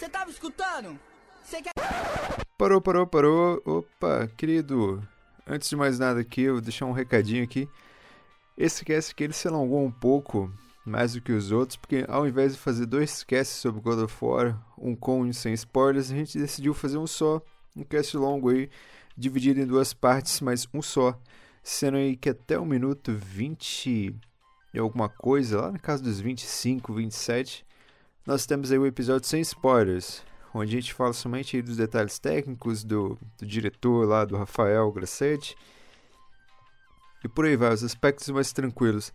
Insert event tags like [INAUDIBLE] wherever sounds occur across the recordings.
Você tava escutando? Você quer. Parou, parou, parou. Opa, querido. Antes de mais nada aqui, eu vou deixar um recadinho aqui. Esse cast aqui ele se alongou um pouco mais do que os outros, porque ao invés de fazer dois casts sobre God of War, um com e sem spoilers, a gente decidiu fazer um só, um cast longo aí, dividido em duas partes, mas um só, sendo aí que até o minuto 20 e alguma coisa, lá na casa dos 25, 27, nós temos aí o episódio sem spoilers, onde a gente fala somente dos detalhes técnicos do, do diretor lá, do Rafael Grassetti, e por aí vai, os aspectos mais tranquilos.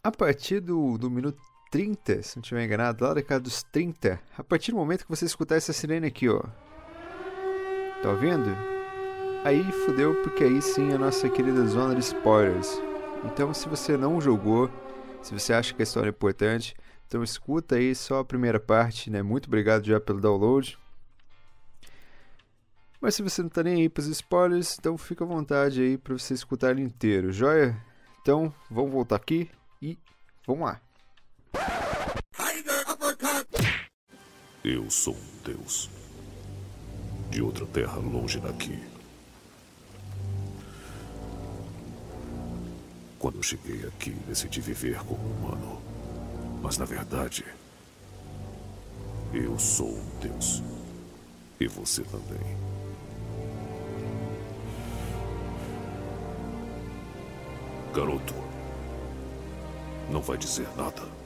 A partir do, do minuto 30, se não estiver enganado, lá da casa dos 30, a partir do momento que você escutar essa sirene aqui, ó. Tá ouvindo? Aí fudeu, porque aí sim a nossa querida zona de spoilers. Então, se você não jogou, se você acha que a história é importante, então escuta aí só a primeira parte, né? Muito obrigado já pelo download. Mas se você não tá nem aí pros spoilers, então fica à vontade aí para você escutar ele inteiro, joia? Então, vamos voltar aqui e vamos lá. Eu sou um deus. De outra terra longe daqui. Quando cheguei aqui, decidi viver como humano. Mas na verdade, eu sou um deus. E você também. Garoto, não vai dizer nada.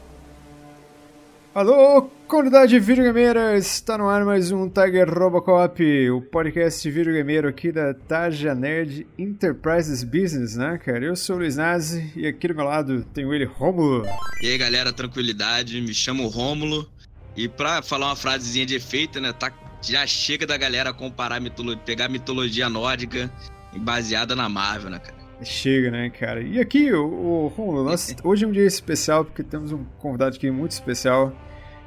Alô, comunidade videogameira! Está no ar mais um Tiger Robocop, o podcast videogameiro aqui da Taja Nerd Enterprises Business, né, cara? Eu sou o Luiz Nazi e aqui do meu lado tenho ele, Rômulo. E aí, galera, tranquilidade, me chamo Rômulo. E pra falar uma frasezinha de efeito, né, tá, já chega da galera comparar mitologia, pegar mitologia nórdica baseada na Marvel, né, cara? Chega, né, cara? E aqui, o, o Romulo, nós, [LAUGHS] hoje é um dia especial porque temos um convidado aqui muito especial.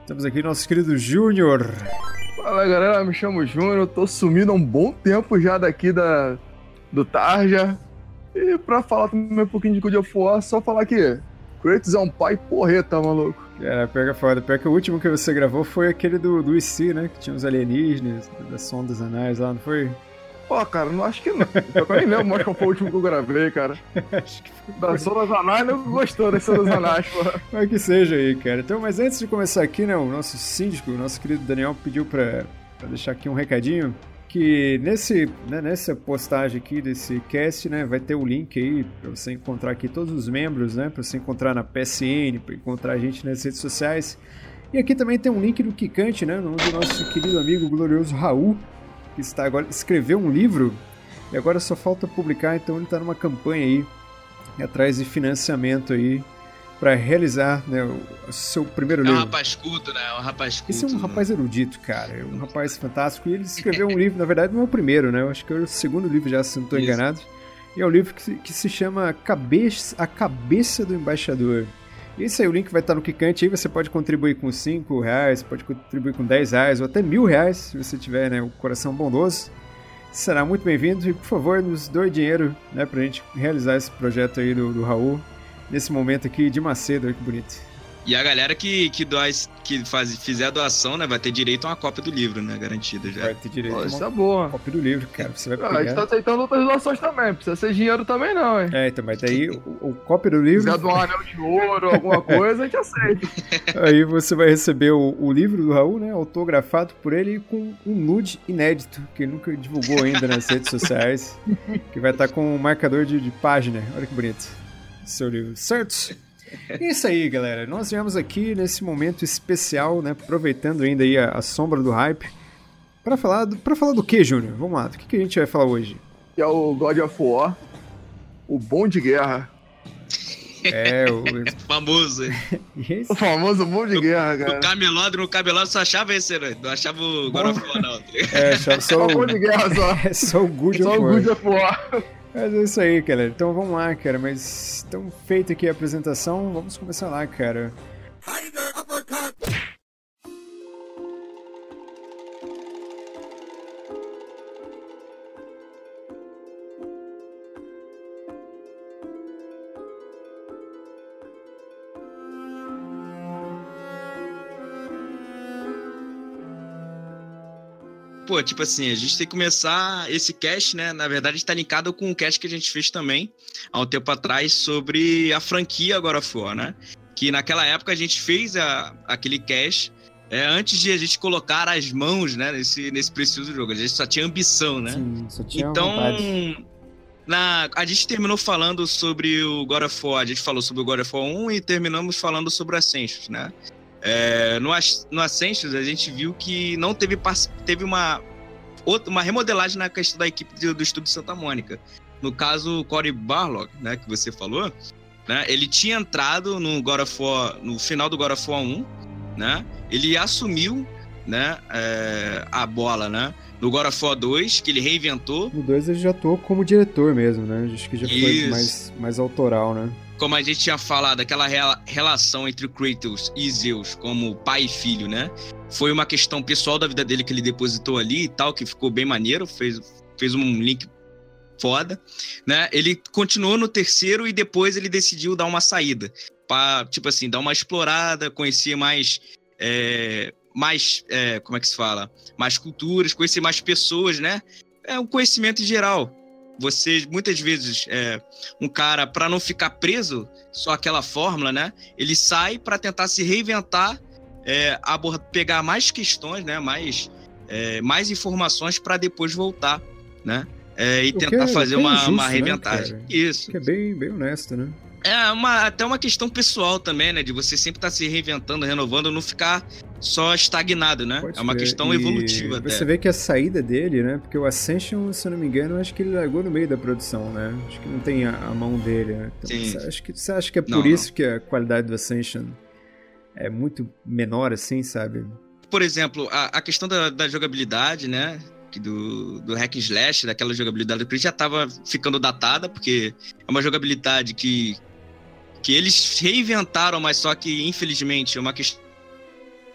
Temos aqui nosso querido Júnior. Fala galera, me chamo Júnior, tô sumindo há um bom tempo já daqui da, do Tarja. E pra falar também um pouquinho de God of War, só falar que Kratos é um pai porreta, maluco. É, pega foda. Pior que o último que você gravou foi aquele do, do IC, né? Que tinha os alienígenas, das sondas anais lá, não foi? Pô, cara, não acho que não. Eu nem lembro mais qual foi o último que eu gravei, cara. [LAUGHS] Acho que foi. Da Sonas Anais, não gostou das Sonas Anais, pô. Mas que seja aí, cara. Então, mas antes de começar aqui, né, o nosso síndico, o nosso querido Daniel, pediu pra, pra deixar aqui um recadinho. Que nesse, né, nessa postagem aqui desse cast, né, vai ter o link aí pra você encontrar aqui todos os membros, né, pra você encontrar na PSN, pra encontrar a gente nas redes sociais. E aqui também tem um link do Kikante, né, do nosso querido amigo glorioso Raul, que está agora escreveu um livro e agora só falta publicar, então ele está numa campanha aí atrás de financiamento aí para realizar né, o seu primeiro É um livro. rapaz culto, né? É um rapaz culto. Esse é um né? rapaz erudito, cara. É um rapaz fantástico. E ele [LAUGHS] escreveu um livro, na verdade, não é o primeiro, né? Eu acho que é o segundo livro já, se não estou enganado. E é um livro que se, que se chama Cabeça, A Cabeça do Embaixador. Esse aí, o link vai estar no Kikante aí. Você pode contribuir com 5 reais, pode contribuir com 10 reais ou até mil reais, se você tiver né, o coração bondoso. Será muito bem-vindo e, por favor, nos doe dinheiro né, pra gente realizar esse projeto aí do, do Raul. Nesse momento aqui de Macedo, olha que bonito. E a galera que, que, doa, que faz, fizer a doação, né, vai ter direito a uma cópia do livro, né? Garantida já. Vai ter direito Pô, a isso uma é boa. cópia do livro, cara. Você vai Ah, a gente tá aceitando outras doações também, precisa ser dinheiro também não, hein. É, então, mas daí o, o cópia do Se livro, quiser doar um anel de ouro, alguma coisa, a gente aceita. [LAUGHS] aí você vai receber o, o livro do Raul, né, autografado por ele com um nude inédito, que ele nunca divulgou ainda nas redes [LAUGHS] sociais, que vai estar com um marcador de, de página. Olha que bonito. Seu livro. Certo? É Isso aí, galera. Nós viemos aqui nesse momento especial, né, aproveitando ainda aí a, a sombra do hype, para falar do, pra falar do que, Júnior? Vamos lá, do que, que a gente vai falar hoje? Que é o God of War, o bom de guerra. É, o... [LAUGHS] Famoso. e [LAUGHS] esse O famoso bom de guerra, No cara. camelódromo, no camelódromo só achava esse, né? Não achava o God of War, não. tá? É, só, só, Só o bom de o, guerra, só. [LAUGHS] é só o Good Só of o War. God of War. Mas é isso aí, cara. Então vamos lá, cara. Mas então feita aqui a apresentação, vamos começar lá, cara. Pô, tipo assim, a gente tem que começar esse cast, né? Na verdade, está linkado com o cast que a gente fez também há um tempo atrás sobre a franquia of War, né? Que naquela época a gente fez a, aquele cast é, antes de a gente colocar as mãos, né, nesse, nesse precioso jogo. A gente só tinha ambição, né? Sim, só tinha então, vontade. na, a gente terminou falando sobre o God of War, a gente falou sobre o God of War 1 e terminamos falando sobre o Ascensions, né? É, no, no Ascensions a gente viu que não teve, teve uma, outra, uma remodelagem na questão da equipe do, do Estúdio Santa Mônica. No caso, o Cory Barlog, né, que você falou, né, ele tinha entrado no God of War, no final do God of War 1, né, ele assumiu, né, é, a bola, né, no God of War 2, que ele reinventou, No 2 ele já atuou como diretor mesmo, né? Acho que já foi Isso. mais, mais autoral, né? Como a gente tinha falado, aquela rela- relação entre Kratos e Zeus como pai e filho, né? Foi uma questão pessoal da vida dele que ele depositou ali e tal, que ficou bem maneiro, fez, fez um link foda, né? Ele continuou no terceiro e depois ele decidiu dar uma saída. Pra, tipo assim, dar uma explorada, conhecer mais. é, mais. é, como é que se fala? Mais culturas, conhecer mais pessoas, né? É um conhecimento geral. Você, muitas vezes, é, um cara, para não ficar preso só aquela fórmula, né? Ele sai para tentar se reinventar, é, pegar mais questões, né? Mais, é, mais informações para depois voltar, né? É, e tentar é- fazer uma, uma né, reinventagem. cara? Isso. Que é bem, bem honesto, né? É uma, até uma questão pessoal também, né? De você sempre estar se reinventando, renovando, não ficar só estagnado, né? Pode é uma crer. questão E evolutiva até. Você vê que a saída dele, né? Porque o Ascension, se eu não me engano, acho que ele largou no meio da produção, né? Acho que não tem a, a mão dele, né? Então, Sim. Você, acha que, você acha que é por Não, isso que a qualidade do Ascension é muito menor, assim, sabe? por exemplo, a, a questão da, da jogabilidade, né? que Do, do hack and slash, daquela jogabilidade Chris já tava ficando datada, porque é uma jogabilidade que, que eles reinventaram, mas só que, infelizmente, é uma questão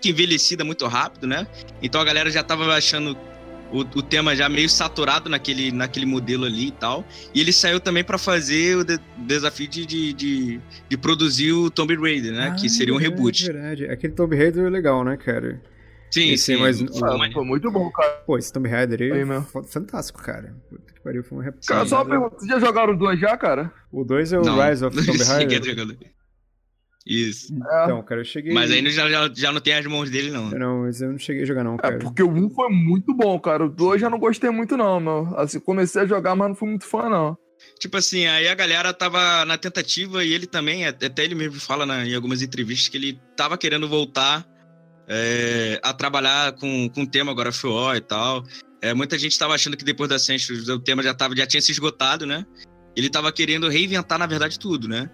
que envelhecida muito rápido, né? Então a galera já tava achando o, o tema já meio saturado naquele, naquele modelo ali e tal. E ele saiu também para fazer o de- desafio de, de, de, de produzir o Tomb Raider, né? Ah, que seria um verdade, reboot. verdade. Aquele Tomb Raider é legal, né, cara? Sim, Esse sim. é Ah, Mas- foi muito bom, cara. Pô, esse Tomb Raider aí, fo- fantástico, cara. Puta pariu, foi um rap. Cara, só uma pergunta. Vocês já jogaram dois já, cara? O 2 é o Não. Rise of [LAUGHS] Tomb Raider. Isso. É. Então, cara, eu cheguei. Mas aí não- já, já, já não tem as mãos dele, não. Não, mas eu não cheguei a jogar, não, É, cara. porque o 1 foi muito bom, cara. O 2 já não gostei muito, não, meu. Assim, comecei a jogar, mas não fui muito fã, não. Tipo assim, aí a galera tava na tentativa e ele também, até ele mesmo fala na- em algumas entrevistas que ele tava querendo voltar é, a trabalhar com, com o tema agora War e tal. É, muita gente tava achando que depois da Ascension o tema já, tava, já tinha se esgotado, né? Ele tava querendo reinventar, na verdade, tudo, né?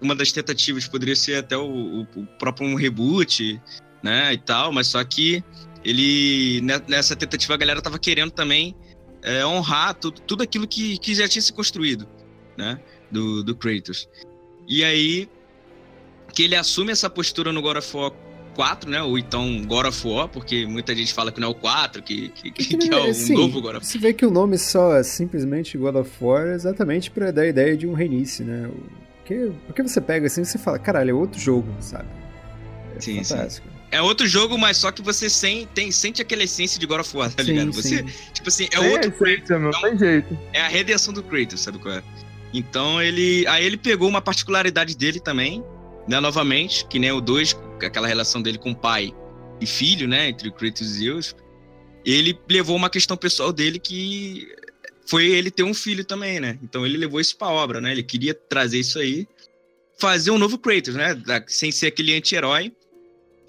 Uma das tentativas poderia ser até o, o- o próprio um reboot, né? E tal, mas só que ele, ne- nessa tentativa, a galera tava querendo também é, honrar tudo, tudo aquilo que, que já tinha se construído, né? Do, do Kratos. E aí, que ele assume essa postura no God of War 4, né? Ou então God of War, porque muita gente fala que não é o 4, que, que, que, que é o Assim, novo God of War. Você vê que o nome só é simplesmente God of War exatamente pra dar a ideia de um reinício, né? O- Porque, porque você pega assim e você fala, caralho, é outro jogo, sabe? É Sim, sim. fantástico. É outro jogo, mas só que você sem, tem, sente aquela essência de God of War, tá Sim, ligado? Você, sim. tipo assim, é Tem outro essência, meu. Tem jeito. é a redenção do Kratos, sabe qual é? Então ele. Aí ele pegou uma particularidade dele também, né? Novamente, que nem o 2, aquela relação dele com pai e filho, né? Entre o Kratos e Zeus. Ele levou uma questão pessoal dele que foi ele ter um filho também, né? Então ele levou isso pra obra, né? Ele queria trazer isso aí, fazer um novo Kratos, né? Sem ser aquele anti-herói.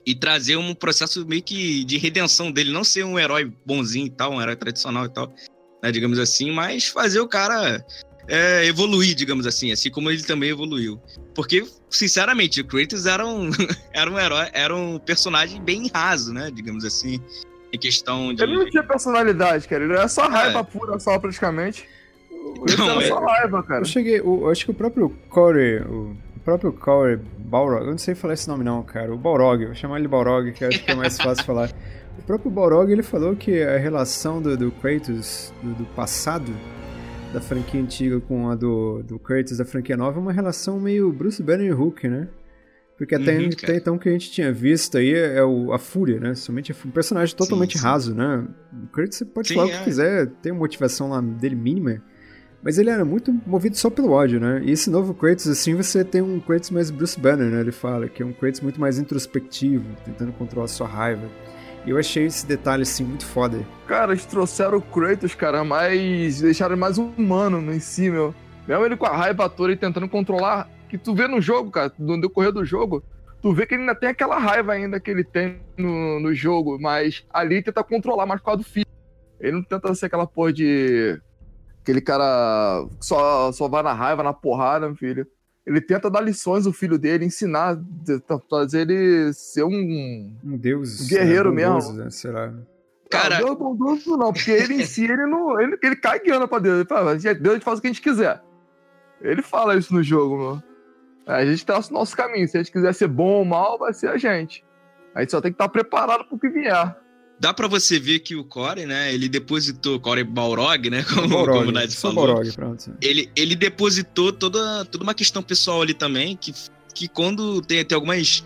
E trazer um processo meio que de redenção dele, não ser um herói bonzinho e tal, um herói tradicional e tal, né, digamos assim, mas fazer o cara é, evoluir, digamos assim, assim como ele também evoluiu. Porque, sinceramente, o Kratos era um, [LAUGHS] era um herói, era um personagem bem raso, né? Digamos assim. Em questão de. Ele não tinha personalidade, cara. Ele era só raiva É. pura, só praticamente. Ele Não, era é- só raiva, cara. Eu cheguei, eu acho que o próprio Corey, o, o próprio Corey Balrog, eu não sei falar esse nome não, cara, o Balrog, eu vou chamar ele de Balrog, que eu acho que é mais fácil falar. O próprio Balrog, ele falou que a relação do, do Kratos, do, do passado, da franquia antiga com a do, do Kratos da franquia nova, é uma relação meio Bruce Banner e Hulk, né? Porque até, Uhum, até então o que a gente tinha visto aí é o, a Fúria, né? Somente. Um personagem totalmente Sim, sim. raso, né? O você pode Sim, falar o é. que quiser, tem uma motivação lá dele mínima. Mas ele era muito movido só pelo ódio, né? E esse novo Kratos, assim, você tem um Kratos mais Bruce Banner, né? Ele fala que é um Kratos muito mais introspectivo, tentando controlar sua raiva. E eu achei esse detalhe, assim, muito foda. Cara, eles trouxeram o Kratos, cara, mas deixaram mais humano no em si, meu. Mesmo ele com a raiva toda e tentando controlar, que tu vê no jogo, cara, no decorrer do jogo, tu vê que ele ainda tem aquela raiva ainda que ele tem no, no jogo, mas ali tenta controlar mais por causa do filho. Ele não tenta ser aquela porra de. Aquele cara só, só vai na raiva, na porrada, meu filho. Ele tenta dar lições ao filho dele, ensinar, fazer ele ser um. Um deus. Guerreiro né, bondoso, mesmo. Né? Sei lá. Cara- Não, Deus bondoso não, porque ele em si, ele não. Ele, ele cai guiando pra Deus. Ele fala, "Gente, Deus faz o que a gente quiser. Ele fala isso no jogo, meu. A gente traça o nosso caminho. Se a gente quiser ser bom ou mal, vai ser a gente. A gente só tem que estar preparado pro que vier. Dá pra você ver que o Core, né? Ele depositou, Core Balrog, né? [LAUGHS] Como, como o Balrog, só falou. Balrog, pronto. Ele, ele depositou toda, toda uma questão pessoal ali também, que, que quando tem, tem algumas.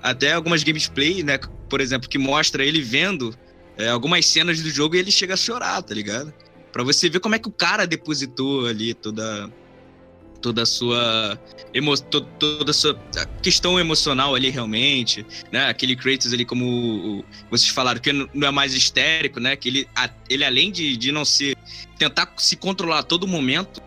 Até algumas gameplay, né? Por exemplo, que mostra ele vendo é, algumas cenas do jogo e ele chega a chorar, tá ligado? Pra você ver como é que o cara depositou ali toda. Toda a sua. Emo, to- toda a sua questão emocional ali, realmente. Né? Aquele Kratos ali, como vocês falaram, que não é mais histérico, né? Que ele, a- ele além de, de não ser. tentar se controlar a todo momento,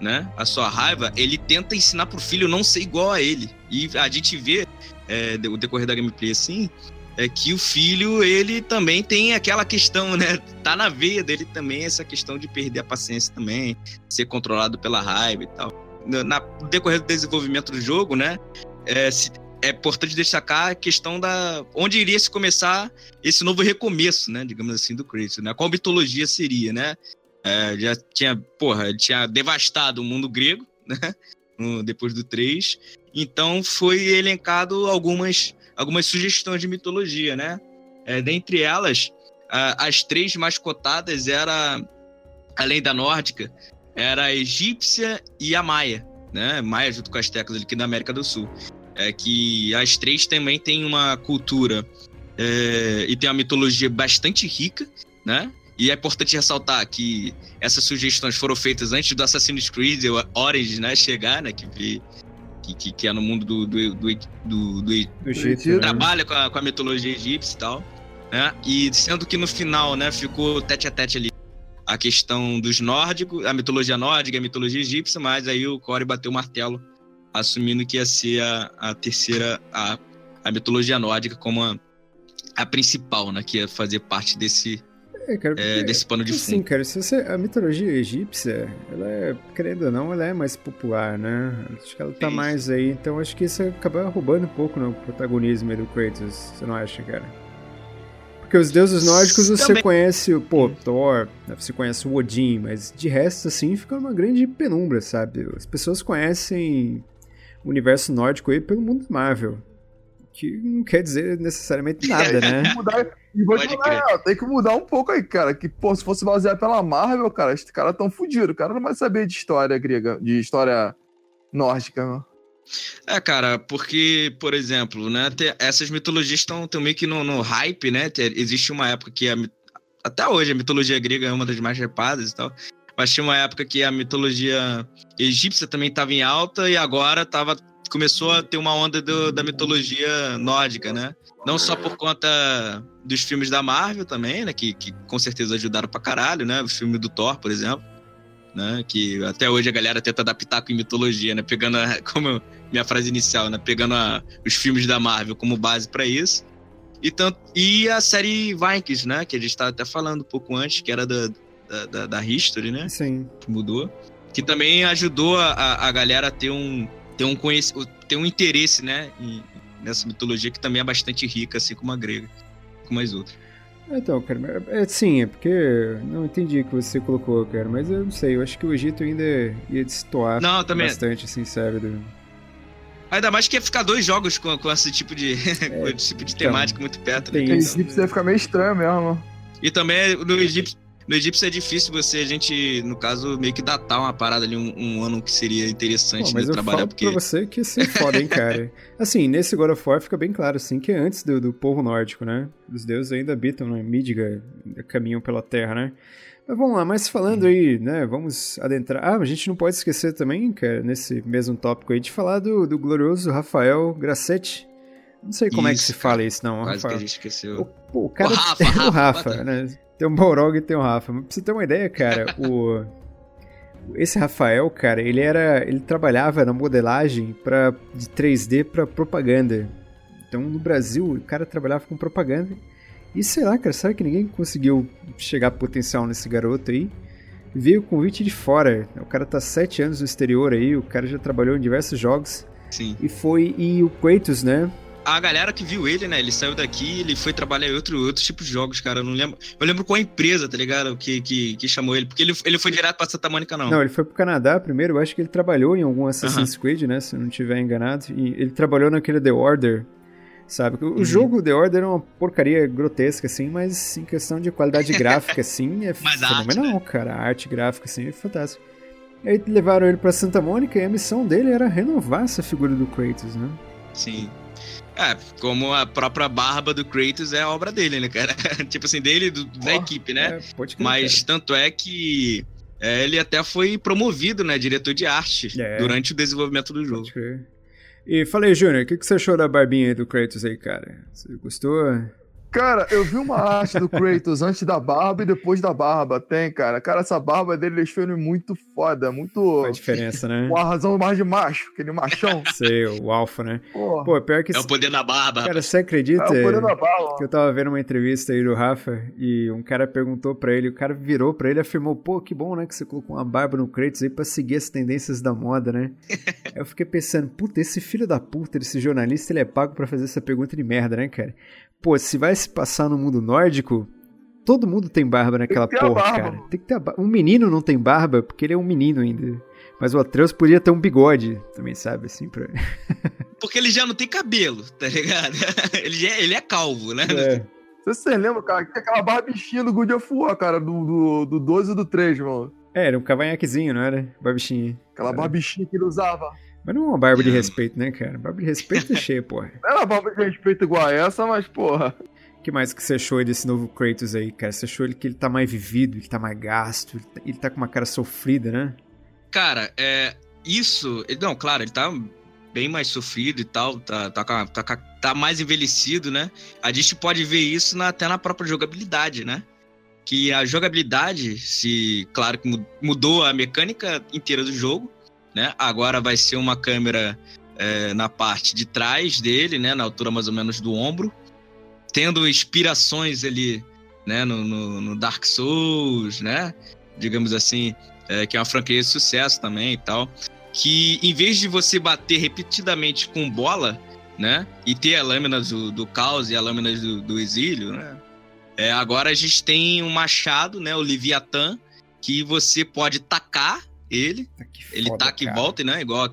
né? A sua raiva, ele tenta ensinar pro filho não ser igual a ele. E a gente vê é, o decorrer da gameplay assim, é que o filho, ele também tem aquela questão, né? Tá na veia dele também essa questão de perder a paciência também, ser controlado pela raiva e tal. Na, no decorrer do desenvolvimento do jogo, né? É, se- é importante destacar a questão da onde iria se começar esse novo recomeço, né? Digamos assim, do Kratos, né? Qual mitologia seria, né? É, já tinha, porra, tinha devastado o mundo grego, [LAUGHS] né? No- depois do 3. Então foi elencado algumas, algumas sugestões de mitologia, né? É, dentre elas, a- as três mais cotadas era, além da nórdica, era a egípcia e a maia, né? Maia junto com as teclas aqui da América do Sul. É que as três também têm uma cultura é, e tem uma mitologia bastante rica, né? E é importante ressaltar que essas sugestões foram feitas antes do Assassin's Creed Origins, né, chegar, né, que, que, que, é no mundo do, do, do, do, do Egito, Egito. né? trabalha com a, com a mitologia egípcia e tal, né? E sendo que no final, né, ficou tete a tete ali a questão dos nórdicos, a mitologia nórdica, a mitologia egípcia, mas aí o Core bateu o martelo, assumindo que ia ser a, a terceira, a, a mitologia nórdica como a, a principal, né, que ia fazer parte desse, É, cara, é, porque- desse pano de Assim, fundo. cara, se você, a mitologia egípcia, ela é, querendo ou não, ela é mais popular, né? Acho que ela tá Sim. mais aí, então acho que isso acaba roubando um pouco no protagonismo do Kratos, você não acha, cara? Porque os deuses nórdicos você Também. conhece, o pô, Thor, né, você conhece o Odin, mas de resto, assim, fica uma grande penumbra, sabe? As pessoas conhecem o universo nórdico aí pelo mundo Marvel, que não quer dizer necessariamente [LAUGHS] nada, né? E vou te falar, tem que mudar um pouco aí, cara. Que, pô, se fosse baseado pela Marvel, cara, esses caras tão fudidos. O cara não vai saber de história grega, de história nórdica, meu. É, cara, porque, por exemplo, né, essas mitologias estão meio que no, no hype, né? Te- Existe uma época que a, até hoje a mitologia grega é uma das mais hypadas e tal. Mas tinha uma época que a mitologia egípcia também estava em alta e agora tava, começou a ter uma onda do- da mitologia nórdica, né? Não só por conta dos filmes da Marvel também, né? Que, que com certeza ajudaram pra caralho, né? O filme do Thor, por exemplo. Né, que até hoje a galera tenta adaptar com mitologia, né? Pegando, a- [LAUGHS] como minha frase inicial, né? Pegando a- os filmes da Marvel como base pra isso. E, tanto, e a série Vikings, né? Que a gente tava até falando um pouco antes, que era da, da, da, da History, né? Sim. que mudou, que também ajudou a, a- a galera a ter um, ter um, conhec- ter um interesse, né, em- nessa mitologia que também é bastante rica, assim como a grega, como as outras. Então, cara, mas- é sim, é porque não entendi o que você colocou, cara, mas eu não sei, eu acho que o Egito ainda ia destoar Não, também. bastante, assim, sabe? Do... Ainda mais que ia ficar dois jogos com, com esse tipo de, [LAUGHS] esse tipo de então, temática muito perto. né, isso. Egípcio ia ficar meio estranho mesmo. E também no Egito, no egípcio é difícil você, a gente, no caso, meio que datar uma parada ali, um, um ano que seria interessante Pô, mas de eu trabalhar, falo porque. pra você que isso é foda, hein, cara. assim, nesse God of War fica bem claro, assim, que é antes do, do povo nórdico, né? Os deuses ainda habitam na Midgar, caminham pela terra, né? Mas vamos lá, mas falando aí, né, vamos adentrar... Ah, a gente não pode esquecer também, cara, nesse mesmo tópico aí, de falar do, do glorioso Rafael Grassetti. Não sei como é que Isso, se fala isso, não, Quase que a Rafael. gente esqueceu. O, pô, o cara O Rafa, [LAUGHS] o Rafa, Rafa, né? Tem o Balrog e tem o Rafa. Mas pra você ter uma ideia, cara, [LAUGHS] o esse Rafael, cara, ele era, ele trabalhava na modelagem para de 3D para propaganda. Então, no Brasil, o cara trabalhava com propaganda. E sei lá, cara, será que ninguém conseguiu chegar potencial nesse garoto aí? Veio o convite de fora. O cara tá sete anos no exterior aí, o cara já trabalhou em diversos jogos. Sim. E foi. E o Kratos, né? A galera que viu ele, né? Ele saiu daqui, ele foi trabalhar em outro, outro tipo de jogos, cara. Eu não lembro. Eu lembro qual empresa, tá ligado? Que, que, que chamou ele. Porque ele, ele foi direto pra Santa Mônica, não. Não, ele foi pro Canadá primeiro. Eu acho que ele trabalhou em algum Assassin's Creed, né? Se eu não estiver enganado. E ele trabalhou naquele The Order, sabe? O Uhum. jogo The Order é uma porcaria grotesca, assim, mas em questão de qualidade [LAUGHS] gráfica, assim, é Mas a arte, né? fenomenal, cara. A arte gráfica, assim, é fantástica. Aí levaram ele pra Santa Mônica e a missão dele era renovar essa figura do Kratos, né? Sim. É, como a própria barba do Kratos é a obra dele, né, cara? [LAUGHS] tipo assim, dele, do- da equipe, né? É, pode crer, Mas tanto é que é, ele até foi promovido, né? Diretor de arte É. durante o desenvolvimento do cara, jogo. E falei, Júnior, o que, que você achou da barbinha aí do Kratos aí, cara? Você gostou? Cara, eu vi uma arte do Kratos antes da barba e depois da barba. Tem, cara. Cara, essa barba dele deixou ele muito foda, muito. A diferença, né? Com a razão mais de macho, aquele machão. [LAUGHS] Sei, o Alpha, né? Pô, Pô, pior que. É o poder da barba. Cara, você acredita é o poder da barba. que eu tava vendo uma entrevista aí do Rafa e um cara perguntou pra ele, o cara virou pra ele e afirmou: pô, que bom, né, que você colocou uma barba no Kratos aí pra seguir as tendências da moda, né? aí [LAUGHS] eu fiquei pensando: puta, esse filho da puta, esse jornalista, ele é pago pra fazer essa pergunta de merda, né, cara? Pô, se vai se passar no mundo nórdico. Todo mundo tem barba naquela a porra, barba, cara. Tem que ter a barba. Um menino não tem barba porque ele é um menino ainda. Mas o Atreus podia ter um bigode também, sabe? Assim, pra. [LAUGHS] Porque ele já não tem cabelo, tá ligado? [LAUGHS] ele, já, ele é calvo, né? É. Não sei se vocês lembram, cara, que tem aquela barbichinha do God of War, cara, do, do, do 12 e do 3, mano. É, era um cavanhaquezinho, não era? Barbichinha. Aquela barbichinha que ele usava. Mas não é uma barba de [LAUGHS] respeito, né, cara? Barba de respeito é cheia, porra. Não era barba de respeito igual a essa, mas, porra. O que mais que você achou aí desse novo Kratos aí, cara? Você achou ele que ele tá mais vivido, ele tá mais gasto, ele tá, ele tá com uma cara sofrida, né? Cara, é. Isso. ele- Não, claro, ele tá bem mais sofrido e tal, tá, tá, tá, tá mais envelhecido, né? A gente pode ver isso na- até na própria jogabilidade, né? Que a jogabilidade, se. Claro que mu- mudou a mecânica inteira do jogo, né? Agora vai ser uma câmera é, na parte de trás dele, né? Na altura mais ou menos do ombro. Tendo inspirações ali, né? No, no- no Dark Souls, né? Digamos assim é, que é uma franquia de sucesso também e tal, que em vez de você bater repetidamente com bola, né, e ter a lâmina do, do caos e a lâmina do, do exílio, né, é, agora a gente tem um machado, né, o Leviatã, que você pode tacar ele, Tá que ele foda, taca e cara. volta, né, igual,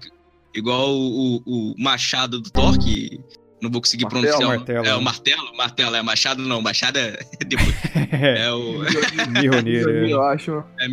igual o, o- o machado do Thor, que não vou conseguir Martelo, pronunciar. o- martelo, é, né? o martelo, martelo, é machado não, machado é [LAUGHS] depois. [LAUGHS] é o... Mjolnir, [LAUGHS] é. Eu acho. É.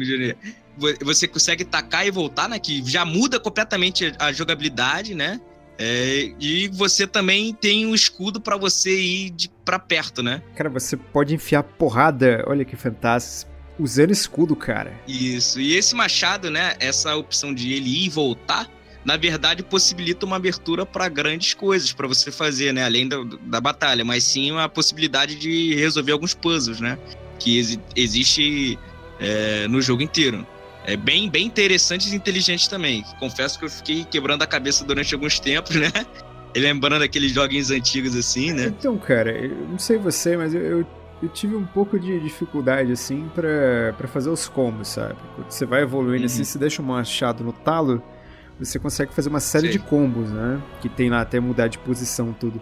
Vo- Você consegue tacar e voltar, né? Que já muda completamente a jogabilidade, né? É, e você também tem um escudo pra você ir de, pra perto, né? Cara, você pode enfiar porrada, olha que fantástico, usando escudo, cara. Isso. E esse machado, né? Essa opção de ele ir e voltar, na verdade, possibilita uma abertura pra grandes coisas pra você fazer, né? Além da, da batalha, mas sim a possibilidade de resolver alguns puzzles, né? Que exi- existe é, no jogo inteiro. É bem, bem interessante e inteligente também. Confesso que eu fiquei quebrando a cabeça durante alguns tempos, [LAUGHS] né? E lembrando aqueles joguinhos antigos assim, né? Então, cara, eu não sei você, mas eu, eu, eu tive um pouco de dificuldade, assim, pra, pra fazer os combos, sabe? Quando você vai evoluindo Uhum. assim, você deixa um machado no talo, você consegue fazer uma série Sei. de combos, né? Que tem lá até mudar de posição, tudo.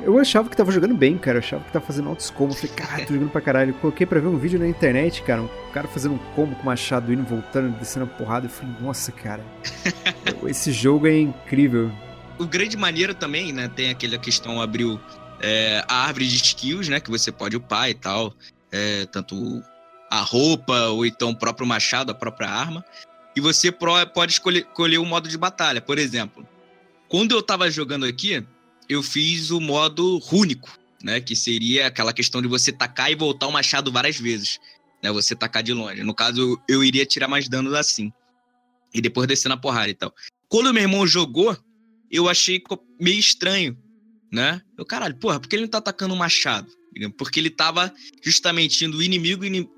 Eu achava que tava jogando bem, cara. Eu achava que tava fazendo altos combos. Falei, caralho, tô jogando pra caralho. Eu coloquei pra ver um vídeo na internet, cara. Um cara fazendo um combo com o machado indo, voltando, descendo a porrada. Eu falei, nossa, cara. [LAUGHS] Esse jogo é incrível. o grande maneiro também, né? Tem aquela questão, abriu é, a árvore de skills, né? Que você pode upar e tal. É, tanto a roupa, ou então o próprio machado, a própria arma. E você pode escolher, escolher o modo de batalha. Por exemplo, quando eu tava jogando aqui, eu fiz o modo rúnico, né? Que seria aquela questão de você tacar e voltar o machado várias vezes. Né? Você tacar de longe. No caso, eu, iria tirar mais danos assim. E depois descer na porrada e tal. Quando meu irmão jogou, eu achei meio estranho, né? Eu, caralho, porra, por que ele não tá atacando o machado? Porque ele tava justamente indo inimigo ini-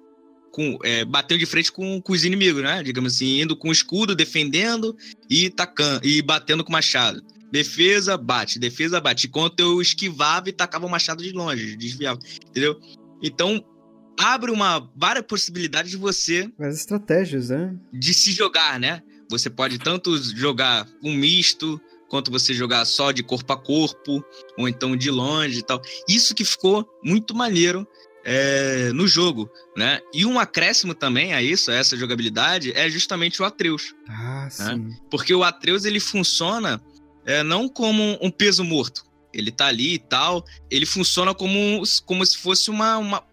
com, é, batendo de frente com, com os inimigos, né? Digamos assim, indo com o escudo, defendendo e tacando, e batendo com o machado. Defesa, bate, defesa, bate. Enquanto eu esquivava e tacava o machado de longe, desviava, entendeu? Então, abre uma várias possibilidades de você As estratégias, né? de se jogar, né? Você pode tanto jogar um misto, quanto você jogar só de corpo a corpo, ou então de longe e tal. Isso que ficou muito maneiro é, no jogo, né? E um acréscimo também a isso, a essa jogabilidade, é justamente o Atreus. Ah, sim. Porque o Atreus, ele funciona é, não como um peso morto. Ele tá ali e tal, ele funciona como, como se fosse uma, uma,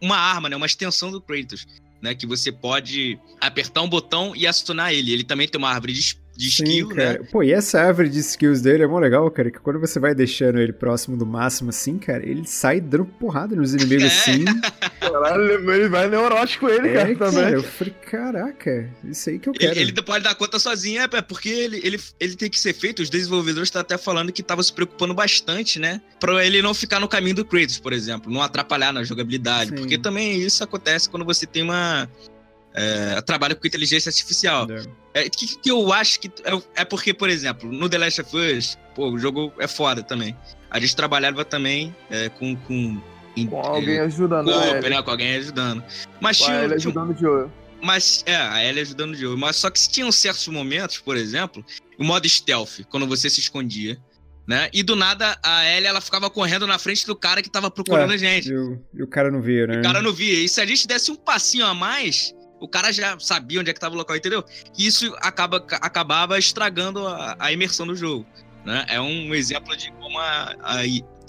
uma arma, né? Uma extensão do Kratos, né? Que você pode apertar um botão e acionar ele. Ele também tem uma árvore de, de Sim, skill, né? cara. Pô, e essa árvore de skills dele é mó legal, cara, que quando você vai deixando ele próximo do máximo assim, cara, ele sai dando porrada nos inimigos É. assim. [LAUGHS] Caralho, ele vai neurótico ele, É, cara, cara, também. eu falei, caraca, isso aí que eu quero. Ele, ele pode dar conta sozinho, é é porque ele, ele, ele tem que ser feito. Os desenvolvedores estão até falando que estavam se preocupando bastante, né? Pra ele não ficar no caminho do Kratos, por exemplo, não atrapalhar na jogabilidade. Sim. Porque também isso acontece quando você tem uma. É, trabalha com inteligência artificial. É. É, que, que eu acho que. É, é porque, por exemplo, no The Last of Us, pô, o jogo é foda também. A gente trabalhava também é, com. com, Com alguém é, ajudando com, a Ellie. né, com alguém ajudando. Mas Com a tinha, Ellie tinha, ajudando de olho. mas, é, a Ellie ajudando de olho. Mas só que tinham certos momentos, por exemplo, o modo stealth, quando você se escondia, né? E do nada a Ellie, ela ficava correndo na frente do cara que tava procurando É, a gente. E o, e o cara não via, né? O cara não via. E se a gente desse um passinho a mais, o cara já sabia onde é que tava o local, entendeu? E isso acaba, acabava estragando a, a imersão do jogo, né? É um exemplo de como a, a,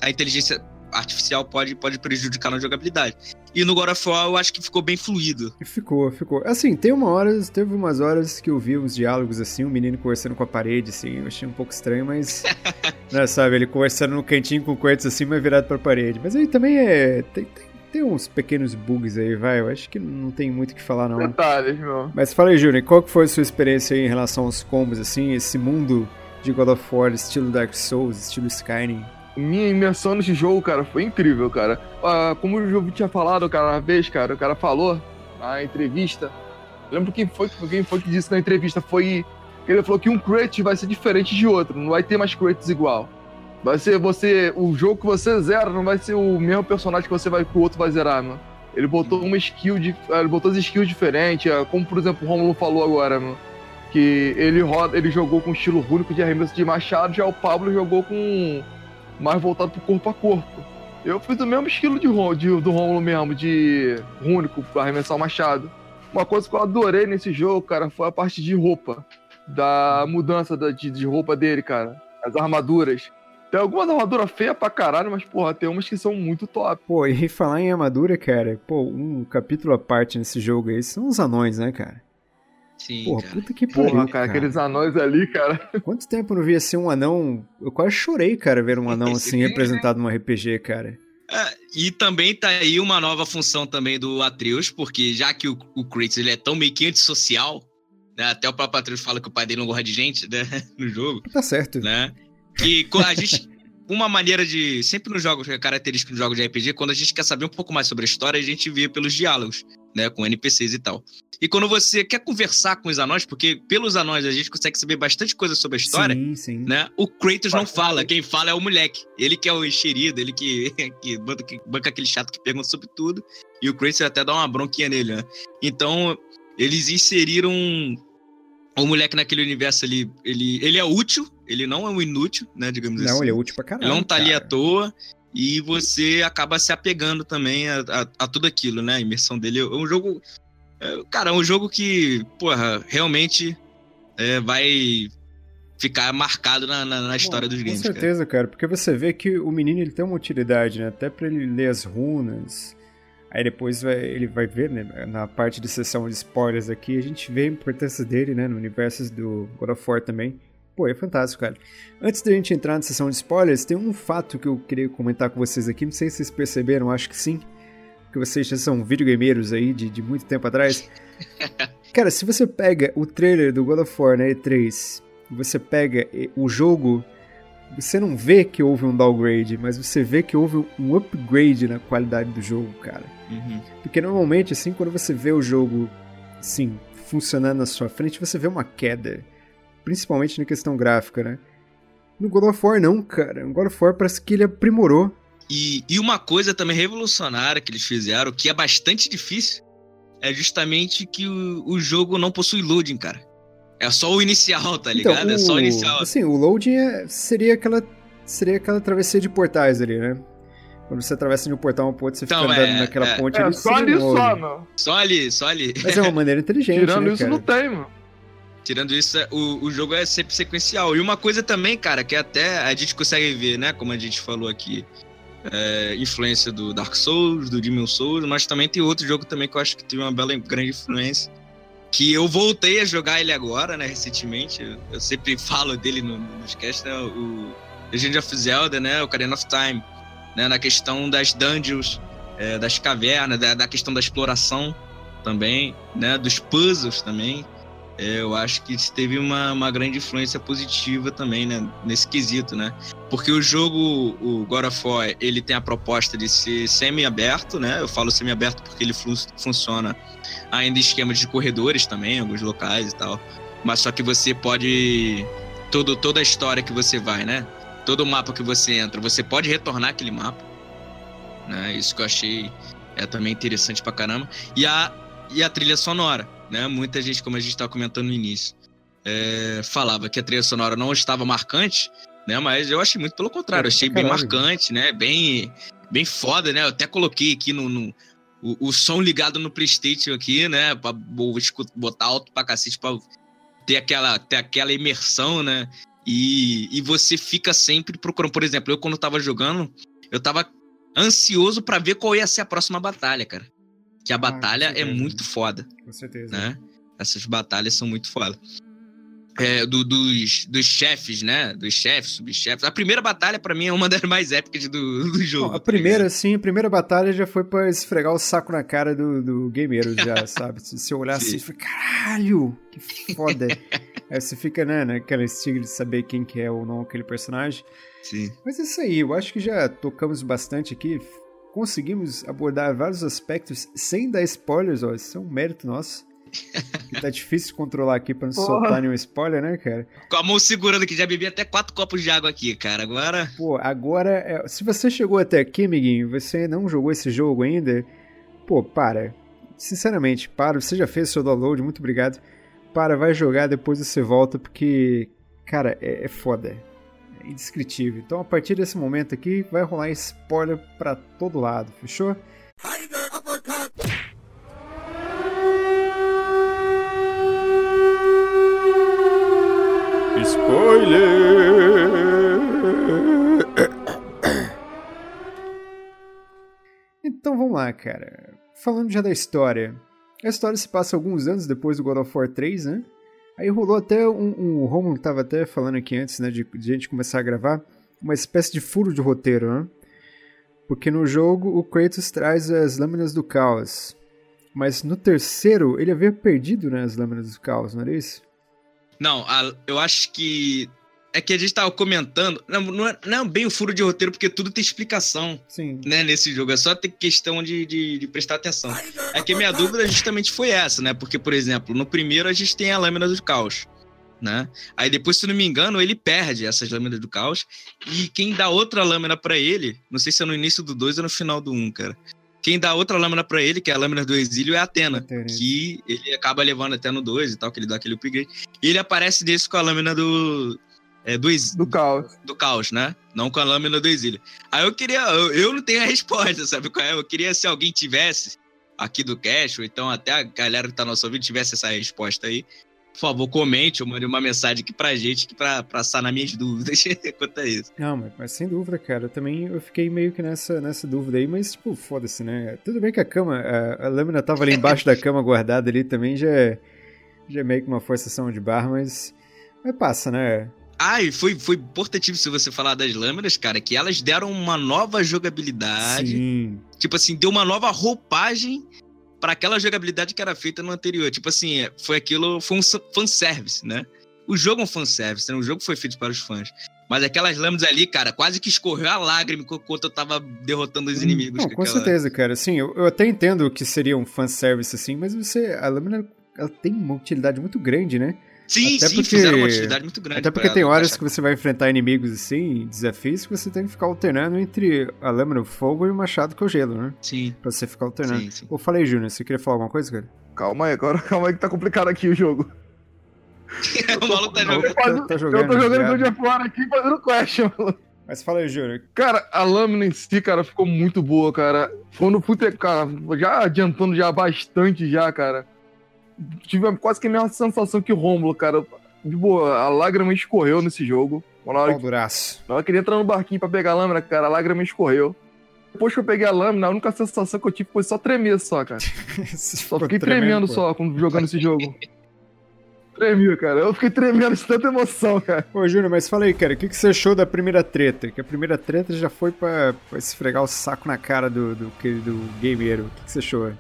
a inteligência artificial pode, pode prejudicar na jogabilidade. E no God of War eu acho que ficou bem fluido. Ficou, ficou. Assim, tem uma hora, teve umas horas que eu vi uns diálogos assim, um menino conversando com a parede, assim, eu achei um pouco estranho, mas. [LAUGHS] né, sabe, ele conversando no cantinho com o Quartz assim, mas virado pra parede. Mas aí também é. Tem, tem, tem uns pequenos bugs aí, vai. Eu acho que não tem muito o que falar, não. Detalhes, meu. Mas fala aí, Júnior, qual que foi a sua experiência aí em relação aos combos, assim, esse mundo de God of War, estilo Dark Souls, estilo Skyrim? Minha imersão nesse jogo, cara, foi incrível, cara. Ah, como o jogo tinha falado, cara, uma vez, cara, o cara falou na entrevista. Lembro quem foi, quem foi que disse na entrevista? Foi. que Ele falou que um Kratos vai ser diferente de outro, não vai ter mais Kratos igual. Vai ser você. O jogo que você zera não vai ser o mesmo personagem que você vai que o outro vai zerar, mano. Ele botou uma skill de. Ele botou as skills diferentes, ah, como por exemplo o Romulo falou agora, mano. Que ele roda, ele jogou com estilo único de arremesso de machado, já o Pablo jogou com mais voltado pro corpo a corpo. Eu fiz o mesmo estilo de, de- do Romulo mesmo, de único, pra arremessar o machado. Uma coisa que eu adorei nesse jogo, cara, foi a parte de roupa. Da mudança da- de, de roupa dele, cara. As armaduras. Tem algumas armaduras feias pra caralho, mas, porra, tem umas que são muito top. Pô, e falar em armadura, cara, pô, um capítulo à parte nesse jogo aí são os anões, né, cara? Sim, Porra, cara. puta que Porra, pariu, cara, aqueles anões ali, cara. Quanto tempo eu não via assim um anão? Eu quase chorei, cara, ver um anão assim [LAUGHS] representado num RPG, cara. É, e também tá aí uma nova função também do Atreus, porque já que o, o Kratos ele é tão meio que antissocial, né, até o próprio Atreus fala que o pai dele não gosta de gente né, [LAUGHS] no jogo, Tá certo. né? Que a gente. Uma maneira de. Sempre nos jogos, é característica dos jogos de RPG, quando a gente quer saber um pouco mais sobre a história, a gente vê pelos diálogos, né? Com NPCs e tal. E quando você quer conversar com os anões, porque pelos anões a gente consegue saber bastante coisa sobre a história, Sim, sim. né? O Kratos não fala, quem fala é o moleque. Ele que é o enxerido, ele que, [LAUGHS] que, banca, que banca aquele chato que pergunta sobre tudo. E o Kratos até dá uma bronquinha nele, né? Então, eles inseriram o moleque naquele universo ali. Ele, ele é útil, ele não é um inútil, né? Digamos assim. Não, ele é útil pra caralho. Ele não tá ali à cara. toa. E você acaba se apegando também a, a, a tudo aquilo, né? A imersão dele. É um jogo. é, cara, é um jogo que, porra, realmente é, vai ficar marcado na, na, na história dos Com games. cara. certeza, cara. porque você vê que o menino ele tem uma utilidade, né? Até pra ele ler as runas, Aí depois vai- ele vai ver, né, na parte de sessão de spoilers aqui, a gente vê a importância dele, né, no universo do God of War também. Pô, é fantástico, cara. Antes da gente entrar na sessão de spoilers, tem um fato que eu queria comentar com vocês aqui, não sei se vocês perceberam, acho que sim, que vocês já são videogameiros aí de, de muito tempo atrás. [LAUGHS] Cara, se você pega o trailer do God of War na E3, você pega o jogo, você não vê que houve um downgrade, mas você vê que houve um upgrade na qualidade do jogo, cara. Uhum. Porque normalmente, assim, quando você vê o jogo, assim, funcionando na sua frente, você vê uma queda. Principalmente na questão gráfica, né? No God of War não, cara. No God of War parece que ele aprimorou. E, e uma coisa também revolucionária que eles fizeram, que é bastante difícil, é justamente que o, o jogo não possui loading, cara. É só o inicial, tá ligado? é só o inicial. Assim, o loading é- seria aquela seria aquela travessia de portais ali, né? Quando você atravessa de um portal pro outro, você Então, fica andando é- naquela é. ponte É ali. só ali um só, mano. Só ali, só ali. Mas é uma maneira inteligente, Tirando né, isso, cara? não tem, mano. Tirando isso, é- o, o jogo é sempre sequencial. E uma coisa também, cara, que até a gente consegue ver, né? Como a gente falou aqui, é, influência do Dark Souls, do Demon Souls, mas também tem outro jogo também que eu acho que teve uma bela grande influência. Que eu voltei a jogar ele agora, né, recentemente. Eu, eu sempre [LAUGHS] falo dele no, nos casts, né? O Legend of Zelda, né? O Ocarina of Time. Né, na questão das dungeons, é, das cavernas, da, da questão da exploração também, né? Dos puzzles também. É, eu acho que teve uma, uma grande influência positiva também, né? Nesse quesito, né? Porque o jogo, o God of War, ele tem a proposta de ser semi-aberto, né? Eu falo semi-aberto porque ele fun- funciona ainda em esquema de corredores também, em alguns locais e tal. Mas só que você pode... Todo, toda a história que você vai, né? Todo mapa que você entra, você pode retornar aquele mapa. Né? Isso que eu achei é também interessante pra caramba. E a, e a trilha sonora, né? Muita gente, como a gente estava comentando no início, é, falava que a trilha sonora não estava marcante, né? Mas eu achei muito pelo contrário, eu achei bem Caralho. marcante, né? Bem, bem foda, né? Eu até coloquei aqui no, no- o, o som ligado no PlayStation aqui, né? Escu- botar alto pra cacete pra ter aquela, ter aquela imersão, né? E, e você fica sempre procurando. Por exemplo, eu quando tava jogando, eu tava ansioso pra ver qual ia ser a próxima batalha, cara. Que a com batalha é muito foda Com certeza. né? Essas batalhas são muito foda. É, do- dos, dos chefes, né? Dos chefes, subchefes. A primeira batalha, pra mim, é uma das mais épicas do, do jogo. Bom, a tá primeira, sim, a primeira batalha já foi pra esfregar o saco na cara do, do gameiro, já, [LAUGHS] sabe? Se você olhar assim, Sim. você fica, caralho, que foda. Aí você fica, né, naquela estigma de saber quem que é ou não aquele personagem. Sim. Mas é isso aí, eu acho que já tocamos bastante aqui. Conseguimos abordar vários aspectos sem dar spoilers, ó. Isso é um mérito nosso. Que [LAUGHS] tá difícil de controlar aqui pra não Porra. soltar nenhum spoiler, né, cara? Com a mão segurando que já bebi até quatro copos de água aqui, cara. Agora. Pô, agora, é, se você chegou até aqui, amiguinho, você não jogou esse jogo ainda, pô, para. Sinceramente, para. Você já fez seu download, muito obrigado. Para, vai jogar, depois você volta, porque, cara, é, é foda. Indescritível. Então, a partir desse momento aqui, vai rolar spoiler pra todo lado, fechou? Spoiler! Então vamos lá, cara. Falando já da história. A história se passa alguns anos depois do God of War 3, né? Aí rolou até um. um o Romulo tava até falando aqui antes, né? De, de gente começar a gravar. Uma espécie de furo de roteiro, né? Porque no jogo o Kratos traz as lâminas do caos. Mas no terceiro ele havia perdido né, as lâminas do caos, não era isso? Não, a- eu acho que. É que a gente tava comentando. Não, não é, não é bem o furo de roteiro, porque tudo tem explicação. Sim. né, nesse jogo. É só ter questão de, de, de prestar atenção. É que a minha dúvida justamente foi essa, né? Porque, por exemplo, no primeiro a gente tem a lâmina do caos, né? Aí depois, se não me engano, ele perde essas lâminas do caos. E quem dá outra lâmina pra ele, não sei se é no início do 2 ou no final do 1, um, cara. Quem dá outra lâmina pra ele, que é a lâmina do exílio, é a Atena. Atena. Que ele acaba levando até no 2 e tal, que ele dá aquele upgrade. E ele aparece desse com a lâmina do. É, do, ex- Do caos. do caos, né? Não com a lâmina do exílio. Aí eu queria, eu, eu não tenho a [LAUGHS] resposta, sabe qual é? Eu queria se alguém tivesse aqui do Cash, ou então até a galera que tá no nosso vídeo tivesse essa resposta aí, por favor, comente ou mande uma mensagem aqui pra gente que pra, pra sanar minhas [LAUGHS] dúvidas quanto a isso. Não, mas, mas sem dúvida, cara. Eu também eu fiquei meio que nessa, nessa dúvida aí, mas, tipo, foda-se, né? Tudo bem que a cama, a, a lâmina tava ali embaixo da cama guardada ali também, já é, já é meio que uma forçação de barra, mas. Mas passa, né? Ah, e foi, foi importantíssimo se você falar das lâminas, cara, que elas deram uma nova jogabilidade. Sim. Tipo assim, deu uma nova roupagem para aquela jogabilidade que era feita no anterior. Tipo assim, é, foi aquilo, foi um fanservice, né? O jogo é um fanservice, né? O jogo foi feito para os fãs. Mas aquelas lâminas ali, cara, quase que escorreu a lágrima enquanto eu tava derrotando os inimigos. Não, com com aquela- certeza, cara. Sim, eu, eu até entendo que seria um fanservice assim, mas você. A lâmina ela tem uma utilidade muito grande, né? Sim, Até sim, porque- fizeram uma utilidade muito grande. Até porque tem horas que você vai enfrentar inimigos assim, desafios, que você tem que ficar alternando entre a lâmina do fogo e o machado que é o gelo, né? Sim, Pra você ficar alternando. sim, sim. Ô, falei, Júnior, você queria falar alguma coisa, cara? Calma aí, agora calma aí que tá complicado aqui o jogo. [LAUGHS] o maluco tá Não, jogando. tá- tá eu tô jogando, jogando. God of War aqui fazendo quest, mano. Mas fala aí, Júnior. Cara, a lâmina em si, cara, ficou muito boa, cara. Quando eu fui ter, cara, já adiantando já bastante já, cara. Tive quase que a mesma sensação que o Rômulo, cara. De boa, a lágrima escorreu nesse jogo. Na hora, duraço. na hora que ele entra no barquinho pra pegar a lâmina, cara, a lágrima escorreu. Depois que eu peguei a lâmina, a única sensação que eu tive foi só tremer só, cara. [LAUGHS] Só fiquei tremendo só quando jogando esse jogo. Tremia, cara. Eu fiquei tremendo de tanta emoção, cara. Ô, Júnior, mas fala aí, cara, o que, que você achou da primeira treta? Que a primeira treta já foi pra, pra esfregar o saco na cara do, do, do gameiro. O que, que você achou?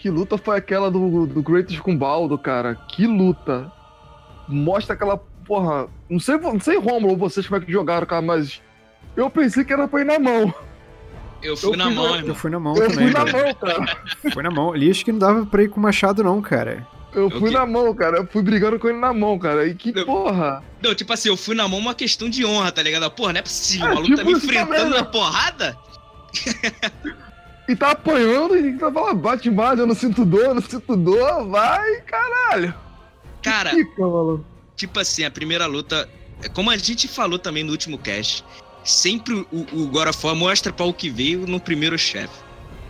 Que luta foi aquela do, do Kratos com Baldo, cara? Que luta. Mostra aquela porra. Não sei, não sei Romulo, vocês como é que jogaram, cara, mas. Eu pensei que era pra ir na mão. Eu fui Eu na fui mão, na- irmão. Eu fui na mão Eu também, fui na cara. mão, cara. Foi na mão. Ali acho que não dava pra ir com o machado, não, cara. Eu fui quê? na mão, cara. Eu fui brigando com ele na mão, cara. E que Eu- porra. Não, tipo assim, eu fui na mão uma questão de honra, tá ligado? Porra, não é possível. É, o maluco tá tipo me isso enfrentando também, na né? porrada? [LAUGHS] E tá apanhando e tá falando, bate mais, eu não sinto dor, eu não sinto dor, vai, caralho. Cara, Fica, tipo assim, a primeira luta, é como a gente falou também no último cast, sempre o, o War mostra para o que veio no primeiro chefe,